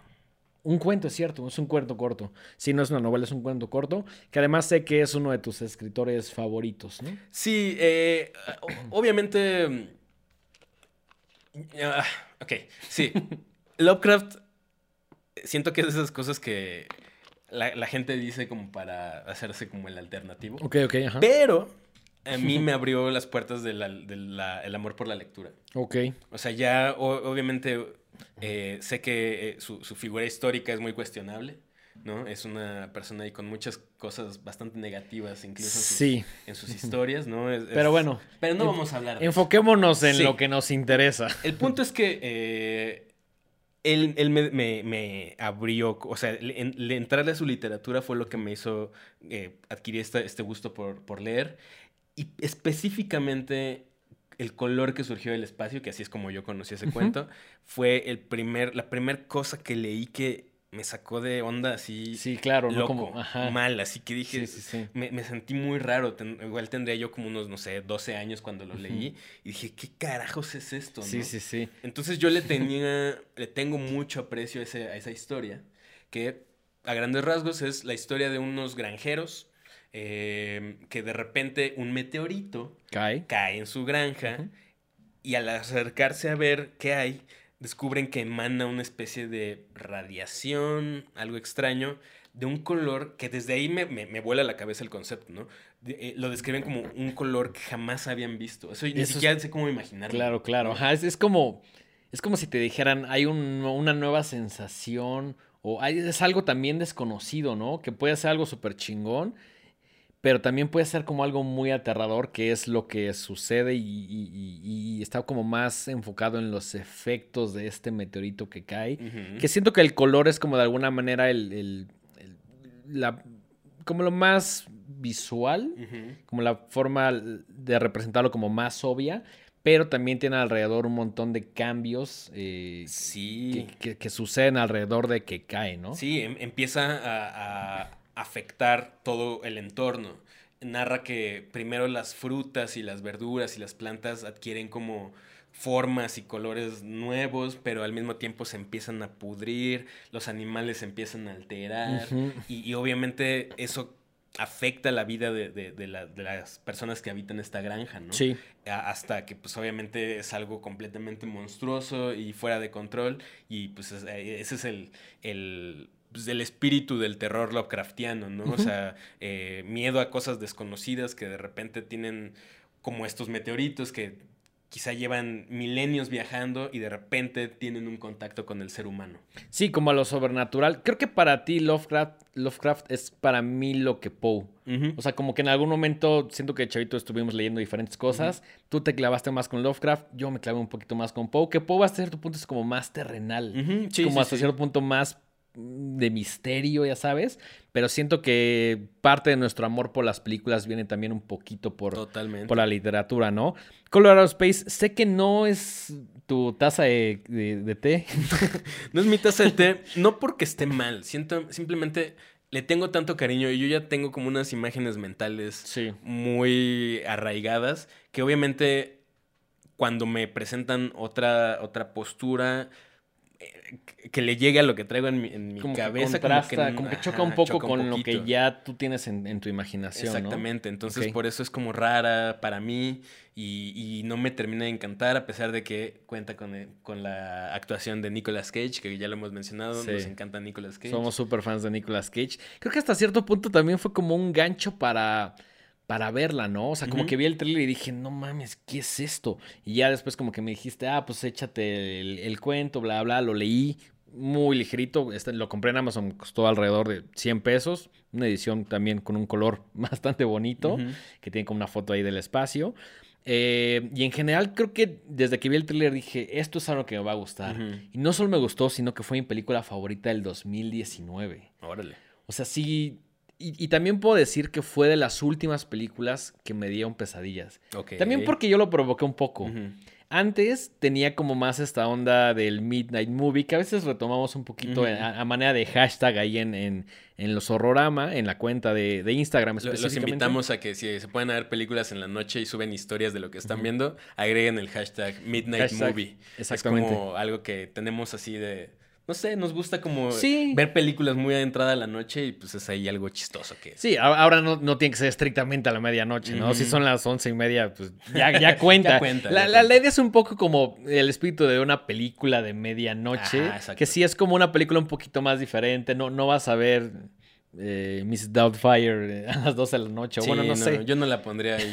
Un cuento, es cierto, es un cuento corto. Si no es una novela, es un cuento corto, que además sé que es uno de tus escritores favoritos, ¿no? Sí, eh, [clears throat] obviamente. ah, ok, sí. [laughs] Lovecraft, siento que es de esas cosas que la, la gente dice como para hacerse como el alternativo. Ok, ok, ajá. Pero a mí me abrió las puertas del amor por la lectura. Ok. O sea, ya o- obviamente eh, sé que eh, su, su figura histórica es muy cuestionable, ¿no? Es una persona ahí con muchas cosas bastante negativas, incluso en sus, Sí. en sus historias, ¿no? Es- Pero es- bueno, Pero no vamos a hablar de. Enfoquémonos en Sí. lo que nos interesa. El punto es que eh, él, él me, me- me abrió, o sea, le- en- le entrarle a su literatura fue lo que me hizo eh, adquirir esta- este gusto por, por leer. Y específicamente el color que surgió del espacio, que así es como yo conocí ese cuento, fue el primer, la primera cosa que leí que me sacó de onda así Sí, claro, no loco, como. Ajá. mal, así que dije, Sí, sí, sí. me, me sentí muy raro. ten- igual tendría yo como unos, no sé, 12 años cuando lo leí. Y dije, ¿qué carajos es esto? Sí, no? sí, sí. Entonces yo le tenía, [laughs] le tengo mucho aprecio a, ese- a esa historia, que a grandes rasgos es la historia de unos granjeros eh, que de repente un meteorito Cae. cae en su granja y al acercarse a ver qué hay, descubren que emana una especie de radiación, algo extraño, de un color que desde ahí me, me, me vuela la cabeza el concepto, ¿no? De- eh, lo describen como un color que jamás habían visto. Eso ni es- siquiera sé cómo imaginarlo. Claro, claro. Ajá, es, es como. Es como si te dijeran, hay un- una nueva sensación. O hay, es algo también desconocido, ¿no? Que puede ser algo súper chingón. Pero también puede ser como algo muy aterrador, que es lo que sucede y, y- y- y está como más enfocado en los efectos de este meteorito que cae. Que siento que el color es como de alguna manera el, el- el- la, como lo más visual, como la forma de representarlo como más obvia, pero también tiene alrededor un montón de cambios eh, Sí. que, que- que suceden alrededor de que cae, ¿no? Sí, em- empieza a, a afectar todo el entorno. Narra que primero las frutas y las verduras y las plantas adquieren como formas y colores nuevos, pero al mismo tiempo se empiezan a pudrir, los animales se empiezan a alterar y, y obviamente eso afecta la vida de, de- de la- de las personas que habitan esta granja, ¿no? Sí, a- hasta que pues obviamente es algo completamente monstruoso y fuera de control y pues es- eh, ese es el, el, pues, el espíritu del terror Lovecraftiano, ¿no? O sea, eh, miedo a cosas desconocidas que de repente tienen como estos meteoritos que quizá llevan milenios viajando y de repente tienen un contacto con el ser humano. Sí, como a lo sobrenatural. Creo que para ti Lovecraft, Lovecraft es para mí lo que Poe. O sea, como que en algún momento siento que Chavito estuvimos leyendo diferentes cosas. Tú te clavaste más con Lovecraft, yo me clavé un poquito más con Poe. Que Poe hasta cierto punto es como más terrenal. como hasta cierto punto más de misterio, ya sabes, pero siento que parte de nuestro amor por las películas viene también un poquito por, por la literatura, ¿no? Colorado Space, sé que no es tu taza de, té. [laughs] no es mi taza de té, no porque esté mal, siento simplemente le tengo tanto cariño y yo ya tengo como unas imágenes mentales muy arraigadas que obviamente cuando me presentan otra, otra postura que le llegue a lo que traigo en mi, en mi cabeza. como que, choca un poco con lo que ya tú tienes en, tu imaginación. Exactamente, entonces por eso es como rara para mí y, no me termina de encantar a pesar de que cuenta con, eh, con la actuación de Nicolas Cage, que ya lo hemos mencionado, nos encanta Nicolas Cage. Somos súper fans de Nicolas Cage. Creo que hasta cierto punto también fue como un gancho para para verla, ¿no? O sea, como que vi el trailer y dije, no mames, ¿qué es esto? Y ya después como que me dijiste, ah, pues échate el, cuento, bla, bla, lo leí muy ligerito, este, lo compré en Amazon, costó alrededor de 100 pesos, una edición también con un color [laughs] bastante bonito, que tiene como una foto ahí del espacio. Eh, y en general creo que desde que vi el trailer dije, esto es algo que me va a gustar. Y no solo me gustó, sino que fue mi película favorita del 2019. Órale. O sea, sí, y, también puedo decir que fue de las últimas películas que me dieron pesadillas. También porque yo lo provoqué un poco. Antes tenía como más esta onda del Midnight Movie, que a veces retomamos un poquito a, manera de hashtag ahí en, en, en, los horrorama, en la cuenta de, de Instagram Los invitamos a que si se pueden ver películas en la noche y suben historias de lo que están viendo, agreguen el hashtag Midnight Movie. Exactamente. Es como algo que tenemos así de no sé, nos gusta como ver películas muy adentrada a la noche y pues es ahí algo chistoso que... Sí, ahora no, no tiene que ser estrictamente a la medianoche, ¿no? Si son las once y media, pues ya, ya [laughs] cuenta. la, la, idea es un poco como el espíritu de una película de medianoche, que sí es como una película un poquito más diferente, no, no vas a ver eh, Mrs. Doubtfire [laughs] a las 12 de la noche. bueno, no, sé. Yo no la pondría ahí.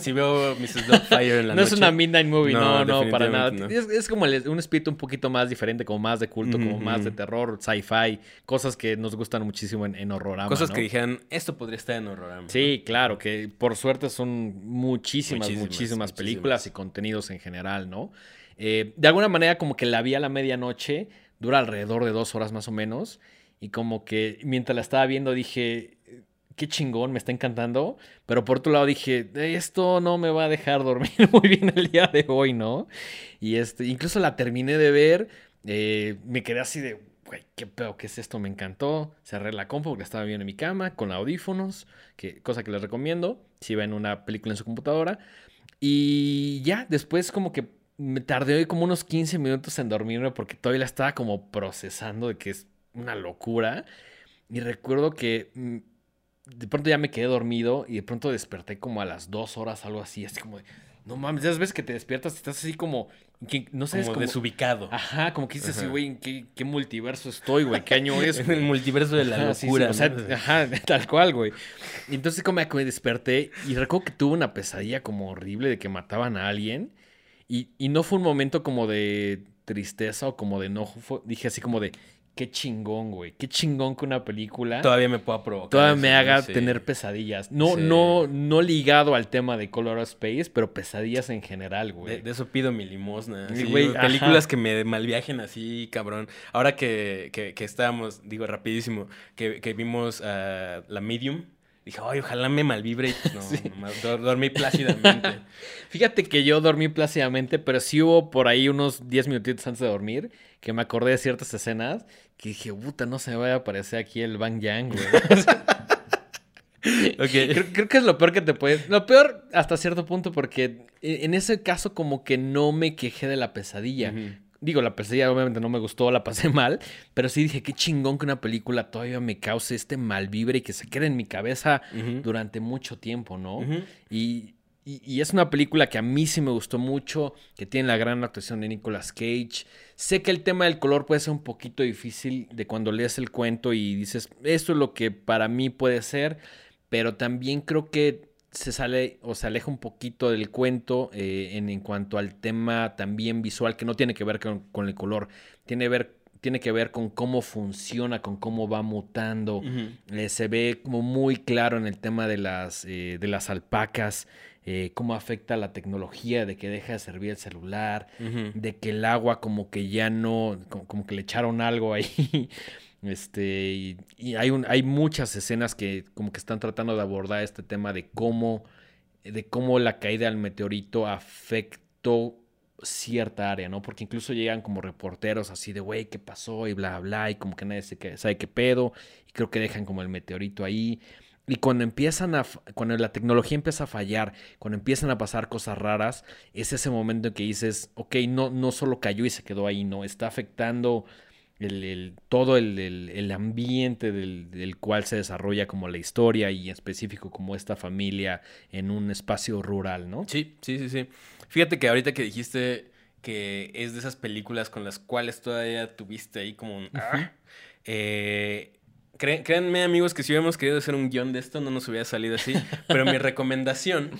si veo Mrs. Doubtfire en la no [laughs] noche. No es una Midnight Movie, no, no, para nada. Es, como un espíritu un poquito más diferente, como más de culto, como más de terror, sci-fi, cosas que nos gustan muchísimo en, en Horrorama. Cosas que dijeran, esto podría estar en Horrorama. Sí, claro, que por suerte son muchísimas, muchísimas, películas y contenidos en general, ¿no? Eh, de alguna manera, como que la vi a la medianoche, dura alrededor de dos horas más o menos. Y como que mientras la estaba viendo dije, qué chingón, me está encantando. Pero por otro lado dije, esto no me va a dejar dormir [laughs] muy bien el día de hoy, ¿no? Y este, incluso la terminé de ver, eh, me quedé así de, güey, qué pedo, ¿qué es esto? Me encantó. Cerré la compu porque estaba bien en mi cama, con audífonos, que, cosa que les recomiendo, si ven una película en su computadora. Y ya, después como que me tardé como unos 15 minutos en dormirme porque todavía la estaba como procesando de que es una locura. Y recuerdo que mm, de pronto ya me quedé dormido y de pronto desperté como a las dos horas, algo así, así como de, no mames, ya ves que te despiertas y estás así como, no sé, como, desubicado. Ajá, como que dices así, güey, ¿en qué, multiverso estoy, güey? ¿Qué año [laughs] es? en el multiverso de la locura. o sea, ajá, [laughs] tal cual, güey. Y entonces como me desperté y recuerdo que tuve una pesadilla como horrible de que mataban a alguien. Y, y no fue un momento como de tristeza o como de enojo. dije así como de, qué chingón, güey. Qué chingón que una película. Todavía me pueda provocar. Todavía me haga tener pesadillas. No, no, no ligado al tema de Color Space, pero pesadillas en general, güey. De, eso pido mi limosna. películas que me malviajen así, cabrón. Ahora que, que, estábamos, digo rapidísimo, que, que vimos uh, la Medium. Dije, ay, ojalá me malvibre. [laughs] No, dormí plácidamente. [laughs] Fíjate que yo dormí plácidamente, pero sí hubo por ahí unos 10 minutitos antes de dormir que me acordé de ciertas escenas que dije, puta, no se me vaya a aparecer aquí el Bang Yang, güey. [laughs] creo, que es lo peor que te puede. Lo peor hasta cierto punto, porque en ese caso, como que no me quejé de la pesadilla. Digo, la pesadilla obviamente no me gustó, la pasé [laughs] mal, pero sí dije, qué chingón que una película todavía me cause este mal vibre y que se quede en mi cabeza durante mucho tiempo, ¿no? y, y, es una película que a mí sí me gustó mucho, que tiene la gran actuación de Nicolas Cage. Sé que el tema del color puede ser un poquito difícil de cuando lees el cuento y dices, esto es lo que para mí puede ser, pero también creo que se sale o se aleja un poquito del cuento eh, en, en, cuanto al tema también visual, que no tiene que ver con, con el color, tiene, ver, tiene que ver con cómo funciona, con cómo va mutando. eh, se ve como muy claro en el tema de las, eh, de las alpacas, eh, cómo afecta la tecnología, de que deja de servir el celular, de que el agua como que ya no, como, como que le echaron algo ahí. [laughs] Este, y, y hay, un, hay muchas escenas que como que están tratando de abordar este tema de cómo, de cómo la caída del meteorito afectó cierta área, ¿no? Porque incluso llegan como reporteros así de, güey, ¿qué pasó? Y bla, bla, y como que nadie sabe qué pedo, y creo que dejan como el meteorito ahí. Y cuando empiezan a, cuando la tecnología empieza a fallar, cuando empiezan a pasar cosas raras, es ese momento en que dices, ok, no, no solo cayó y se quedó ahí, no, está afectando el, el, todo el, el, ambiente del, del, cual se desarrolla como la historia y en específico como esta familia en un espacio rural, ¿no? Sí, sí, sí, sí. Fíjate que ahorita que dijiste que es de esas películas con las cuales todavía tuviste ahí como un... Uh -huh. eh, Cré créanme amigos que si hubiéramos querido hacer un guion de esto no nos hubiera salido así, pero mi [laughs] recomendación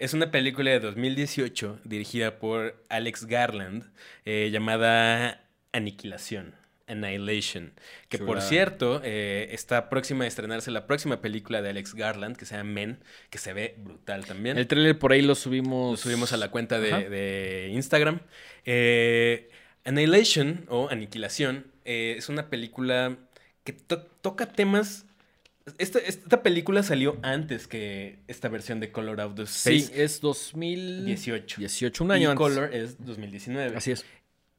es una película de 2018 dirigida por Alex Garland eh, llamada Aniquilación. Annihilation. Que Chula. por cierto, eh, está próxima a estrenarse la próxima película de Alex Garland, que se llama Men, que se ve brutal también. El trailer por ahí lo subimos. Lo subimos a la cuenta de, de Instagram. Eh, Annihilation o Aniquilación es una película que to toca temas. Esta, esta, película salió antes que esta versión de Color Out of. Sí, es 2018. 18, un año y antes. Color es 2019. Así es.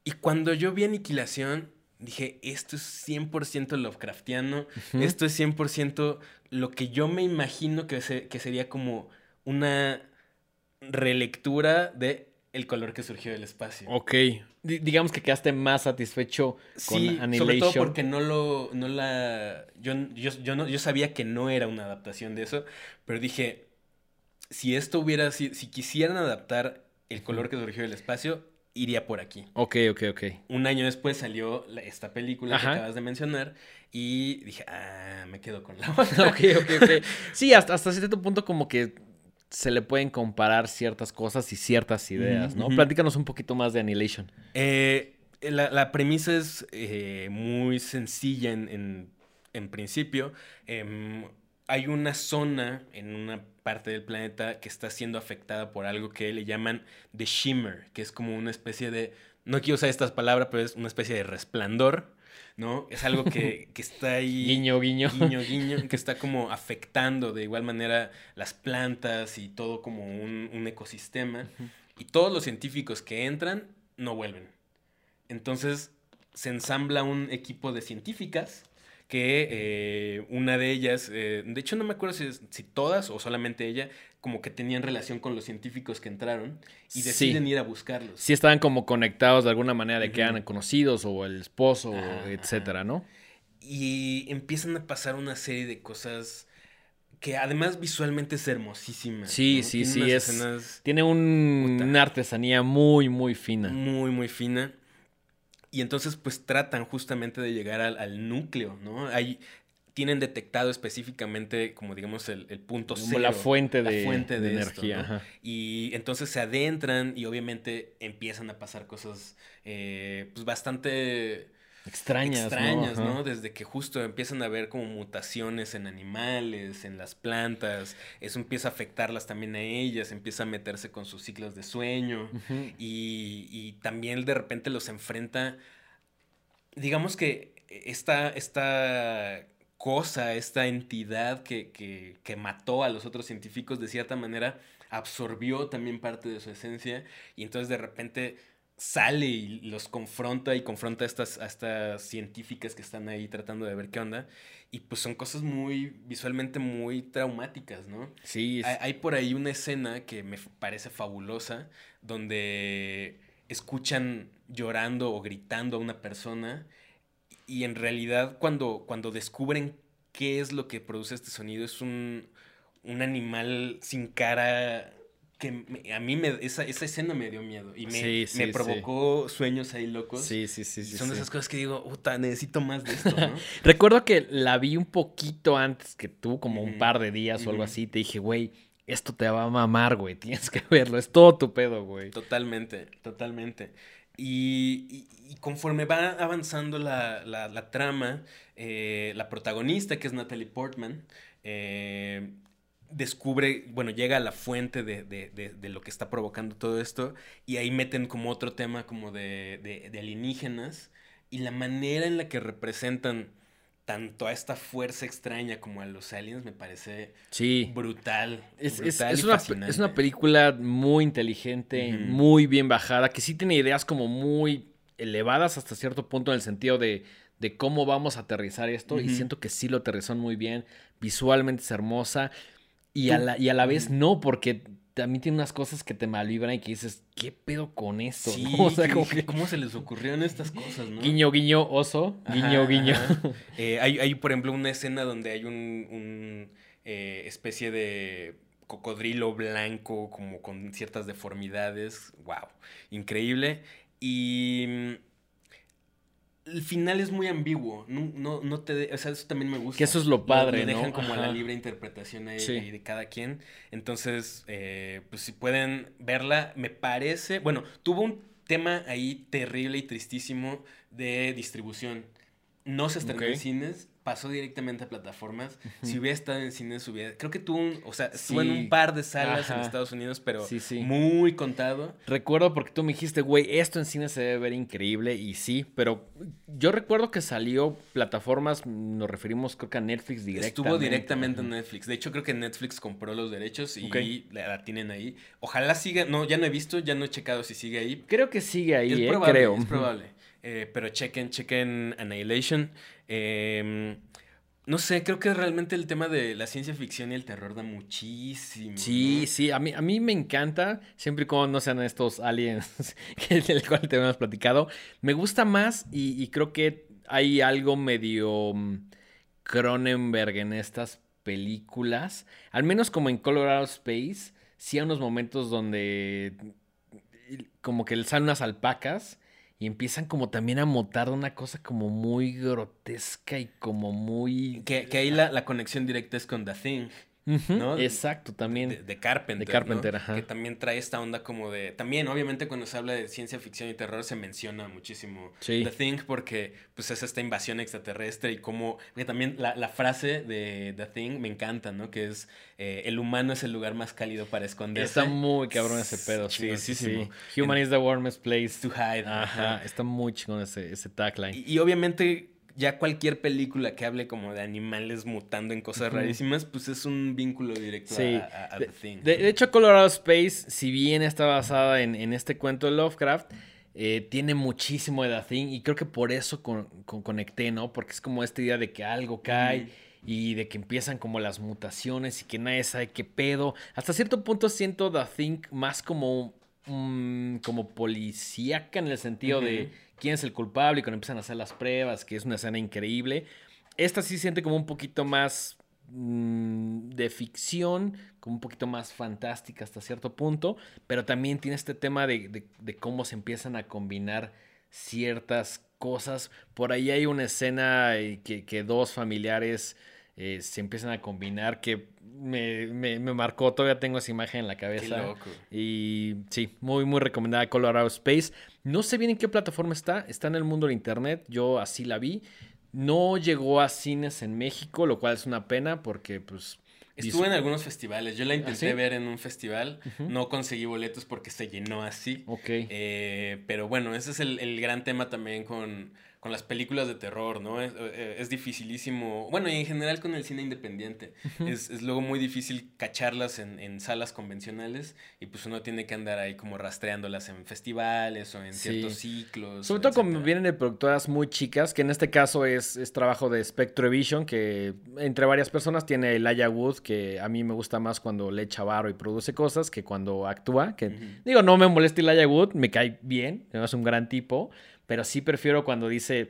Y cuando yo vi Aniquilación, dije, esto es 100% Lovecraftiano, uh -huh. esto es 100% lo que yo me imagino que, se, que sería como una relectura de El color que surgió del espacio. Ok. D digamos que quedaste más satisfecho con sí, Annihilation. sobre todo porque no lo, no la, yo, yo, yo, no, yo sabía que no era una adaptación de eso, pero dije, si esto hubiera sido, si quisieran adaptar El color que surgió del espacio, iría por aquí. Ok, ok, ok. Un año después salió la, esta película Ajá. que acabas de mencionar y dije, ah, me quedo con la otra. [laughs] ok, ok, ok. Sí, hasta, hasta cierto punto como que se le pueden comparar ciertas cosas y ciertas ideas, ¿no? Uh -huh. Platícanos un poquito más de Annihilation. Eh, la, la, premisa es eh, muy sencilla en, en, en principio. Eh, hay una zona en una parte del planeta que está siendo afectada por algo que le llaman The Shimmer, que es como una especie de, no quiero usar estas palabras, pero es una especie de resplandor, ¿no? Es algo que, que está ahí... [laughs] guiño, guiño. Guiño, guiño, que está como afectando de igual manera las plantas y todo como un, un ecosistema. Uh -huh. Y todos los científicos que entran no vuelven. Entonces se ensambla un equipo de científicas que eh, una de ellas, eh, de hecho no me acuerdo si, si, todas o solamente ella, como que tenían relación con los científicos que entraron y deciden sí. ir a buscarlos. Sí estaban como conectados de alguna manera de uh -huh. que eran conocidos o el esposo, ah, etcétera, ¿no? Y empiezan a pasar una serie de cosas que además visualmente es hermosísima. Sí, ¿no? sí, tiene sí, es, escenas... tiene un, una artesanía muy, muy fina. Muy, muy fina. Y entonces pues tratan justamente de llegar al, al núcleo, ¿no? Hay, tienen detectado específicamente como digamos el, el punto como cero. la fuente de, la fuente de, de esto, energía. ¿no? Y entonces se adentran y obviamente empiezan a pasar cosas eh, pues bastante extrañas, extrañas ¿no? ¿no? Desde que justo empiezan a ver como mutaciones en animales, en las plantas, eso empieza a afectarlas también a ellas, empieza a meterse con sus ciclos de sueño Uh -huh. y, y, también de repente los enfrenta, digamos que esta, esta cosa, esta entidad que, que, que mató a los otros científicos de cierta manera absorbió también parte de su esencia y entonces de repente sale y los confronta y confronta a estas, a estas científicas que están ahí tratando de ver qué onda. Y pues son cosas muy, visualmente muy traumáticas, ¿no? Sí. Es... Hay, hay, por ahí una escena que me parece fabulosa, donde escuchan llorando o gritando a una persona y en realidad cuando, cuando descubren qué es lo que produce este sonido es un, un animal sin cara que a mí me, esa, esa, escena me dio miedo y me, sí, sí, me provocó sí. sueños ahí locos. Sí, sí, sí. son esas cosas que digo, puta, necesito más de esto, ¿no? [laughs] Recuerdo que la vi un poquito antes que tú, como mm un par de días mm o algo así. Te dije, güey, esto te va a mamar, güey. [laughs] Tienes que verlo. Es todo tu pedo, güey. Totalmente, totalmente. Y, conforme va avanzando la, trama, eh, la protagonista, que es Natalie Portman, eh, descubre, bueno, llega a la fuente de, lo que está provocando todo esto y ahí meten como otro tema como de, alienígenas y la manera en la que representan tanto a esta fuerza extraña como a los aliens me parece brutal. Es, una, película muy inteligente, muy bien bajada, que sí tiene ideas como muy elevadas hasta cierto punto en el sentido de, cómo vamos a aterrizar esto y siento que sí lo aterrizan muy bien, visualmente es hermosa. Y a, la, y a la vez no, porque también tiene unas cosas que te malvibran y que dices, ¿qué pedo con esto? [laughs] Sí, O sea, como que... ¿Cómo se les ocurrieron estas cosas, no? Guiño, guiño, oso. Guiño, guiño. [laughs] Eh, hay, hay, por ejemplo, una escena donde hay un, un eh, especie de cocodrilo blanco, como con ciertas deformidades. ¡Wow! Increíble. Y mm, el final es muy ambiguo. No, no, te. o sea, eso también me gusta. Que eso es lo padre. Me dejan como a la libre interpretación ahí, de cada quien. Entonces, eh, pues si pueden verla, me parece. Bueno, tuvo un tema ahí terrible y tristísimo de distribución. No se estrenó en cines pasó directamente a plataformas. Si hubiera estado en cines, hubiera. Creo que tuvo un. O sea, estuvo en un par de salas en Estados Unidos, pero muy contado. Recuerdo porque tú me dijiste, güey, esto en cines se debe ver increíble. Y sí, pero yo recuerdo que salió plataformas, nos referimos creo que a Netflix directamente. Estuvo directamente en Netflix. De hecho, creo que Netflix compró los derechos y la, tienen ahí. Ojalá siga. No, ya no he visto, ya no he checado si sigue ahí. Creo que sigue ahí, eh, creo. Es probable. Eh, pero chequen, chequen Annihilation. Em, no sé, creo que realmente el tema de la ciencia ficción y el terror da muchísimo. Sí, sí, a mí, a mí me encanta, siempre y cuando no sean estos aliens [laughs] del cual te hemos platicado. Me gusta más y, creo que hay algo medio mm, Cronenberg en estas películas, al menos como en Colorado Space, sí hay unos momentos donde como que salen unas alpacas y empiezan como también a motar una cosa como muy grotesca y como muy... Que, ahí la, la, conexión directa es con The Thing. Exacto, también. De, Carpenter. De Carpenter, ajá. Que también trae esta onda como de. También, obviamente, cuando se habla de ciencia ficción y terror, se menciona muchísimo The Thing, porque pues es esta invasión extraterrestre y como. Que también la, la, frase de The Thing me encanta, ¿no? Que es eh, el humano es el lugar más cálido para esconderse. Está muy cabrón ese pedo, sí, sí, sí. Human is the warmest place to hide. Ajá, está muy chingón ese, ese tagline. y obviamente ya cualquier película que hable como de animales mutando en cosas rarísimas, pues es un vínculo directo a, The Thing. De, hecho, Colorado Space, si bien está basada en, este cuento de Lovecraft, eh, tiene muchísimo de The Thing y creo que por eso conecté, ¿no? Porque es como esta idea de que algo cae. Y de que empiezan como las mutaciones y que nadie sabe qué pedo. Hasta cierto punto siento The Thing más como como policíaca en el sentido de quién es el culpable y cuando empiezan a hacer las pruebas, que es una escena increíble. Esta sí siente como un poquito más mm, de ficción, como un poquito más fantástica hasta cierto punto, pero también tiene este tema de, cómo se empiezan a combinar ciertas cosas. Por ahí hay una escena eh, que, dos familiares eh, se empiezan a combinar que me, me, marcó, todavía tengo esa imagen en la cabeza. Qué loco. Y sí, muy, muy recomendada Colorado Space. No sé bien en qué plataforma está, está en el mundo de internet, yo así la vi. No llegó a cines en México, lo cual es una pena porque pues... Estuve en algunos festivales, yo la ¿Ah, intenté ver en un festival, no conseguí boletos porque se llenó así. Ok. Eh, pero bueno, ese es el gran tema también con con las películas de terror, ¿no? Es, eh, es, dificilísimo, bueno, y en general con el cine independiente, es, es, luego muy difícil cacharlas en, en, salas convencionales y pues uno tiene que andar ahí como rastreándolas en festivales o en ciertos ciclos. Sobre todo como vienen de productoras muy chicas, que en este caso es, es trabajo de Spectrovision, que entre varias personas tiene Elijah Wood, que a mí me gusta más cuando le echa varo y produce cosas que cuando actúa, que digo, no me molesta Elijah Wood, me cae bien, es un gran tipo, pero sí prefiero cuando dice,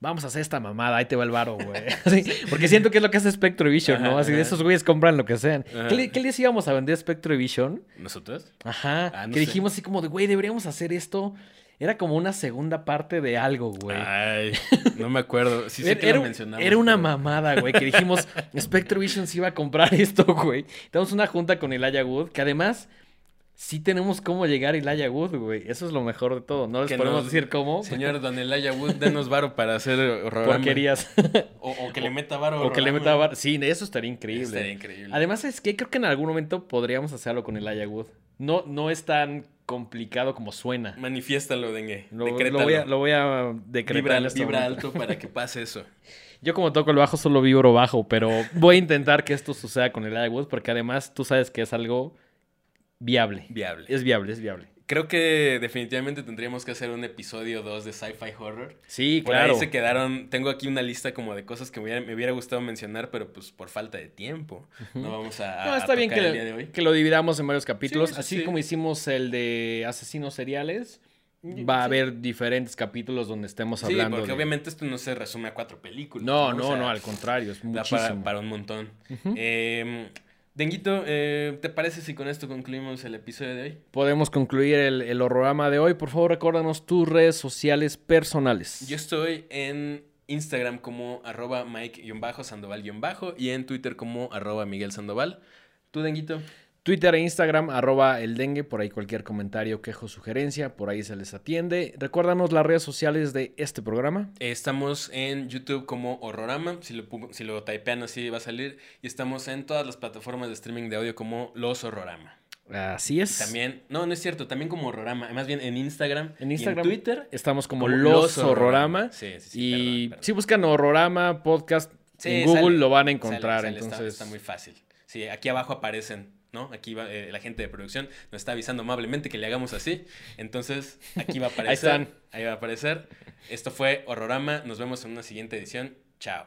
vamos a hacer esta mamada, ahí te va el varo, güey. [laughs] [laughs] porque siento que es lo que hace Spectrovision, ¿no? Así de esos güeyes compran lo que sean. ¿Qué, ¿Qué, les íbamos a vender a Spectrovision? ¿Nosotros? Ajá. Ah, que dijimos así como de, güey, deberíamos hacer esto. Era como una segunda parte de algo, güey. Ay, [laughs] no me acuerdo. Sí sé que era, lo mencionamos. era una pero- mamada, güey, que dijimos, Spectrovision se iba a comprar esto, güey. Tenemos una junta con Elijah Wood, que además sí tenemos cómo llegar a Elijah Wood, güey. Eso es lo mejor de todo. No les Que podemos nos- decir cómo. Señor Don Elijah Wood, denos varo para hacer horror. Porquerías. O, o que le meta varo. o que le meta bar- Sí, eso estaría increíble. Estaría increíble. Además, es que creo que en algún momento podríamos hacerlo con Elijah Wood. No, no es tan complicado como suena. Manifiéstalo, dengue. Lo, Decrétalo. lo voy a, lo voy a decretar Vibra, en este vibra alto para que pase eso. [laughs] Yo como toco el bajo solo vibro bajo, pero voy a intentar que esto suceda con el Wood porque además tú sabes que es algo viable. Viable. Es viable, es viable. Creo que definitivamente tendríamos que hacer un episodio 2 de Sci-Fi Horror. Sí, Por claro. ahí se quedaron. Tengo aquí una lista como de cosas que me hubiera, me hubiera gustado mencionar, pero pues por falta de tiempo. No vamos a. No, a está bien que, el día de hoy. que lo dividamos en varios capítulos. Sí, sí, Así sí. como hicimos el de asesinos seriales, Y- va a sí. haber diferentes capítulos donde estemos Sí, hablando. porque de- obviamente esto no se resume a cuatro películas. No, no, sea, no, al contrario, es muchísimo. para, para un montón. Eh, Denguito, eh, ¿te parece si con esto concluimos el episodio de hoy? Podemos concluir el, el horrorama de hoy. Por favor, recuérdanos tus redes sociales personales. Yo estoy en Instagram como arroba Mike-Sandoval- y en Twitter como arroba Miguel Sandoval. ¿Tú, Denguito? Twitter e Instagram, arroba el dengue, por ahí cualquier comentario, quejo, sugerencia, por ahí se les atiende. Recuérdanos las redes sociales de este programa. Estamos en YouTube como Horrorama, si lo, si lo typean así va a salir. Y estamos en todas las plataformas de streaming de audio como Los Horrorama. Así es. También, no, no es cierto, también como Horrorama. Más bien en Instagram, En y Instagram, Twitter. estamos como, como Los Horrorama. Horrorama. Sí, sí, sí, y perdón, perdón. si buscan Horrorama Podcast Sí, en Google sale, lo van a encontrar. sale, entonces, está, muy fácil. Sí, aquí abajo aparecen, ¿no? Aquí va, eh, la gente de producción nos está avisando amablemente que le hagamos así. Entonces, aquí va a [laughs] aparecer. están. Ahí va a aparecer. Esto fue Horrorama. Nos vemos en una siguiente edición. Chao.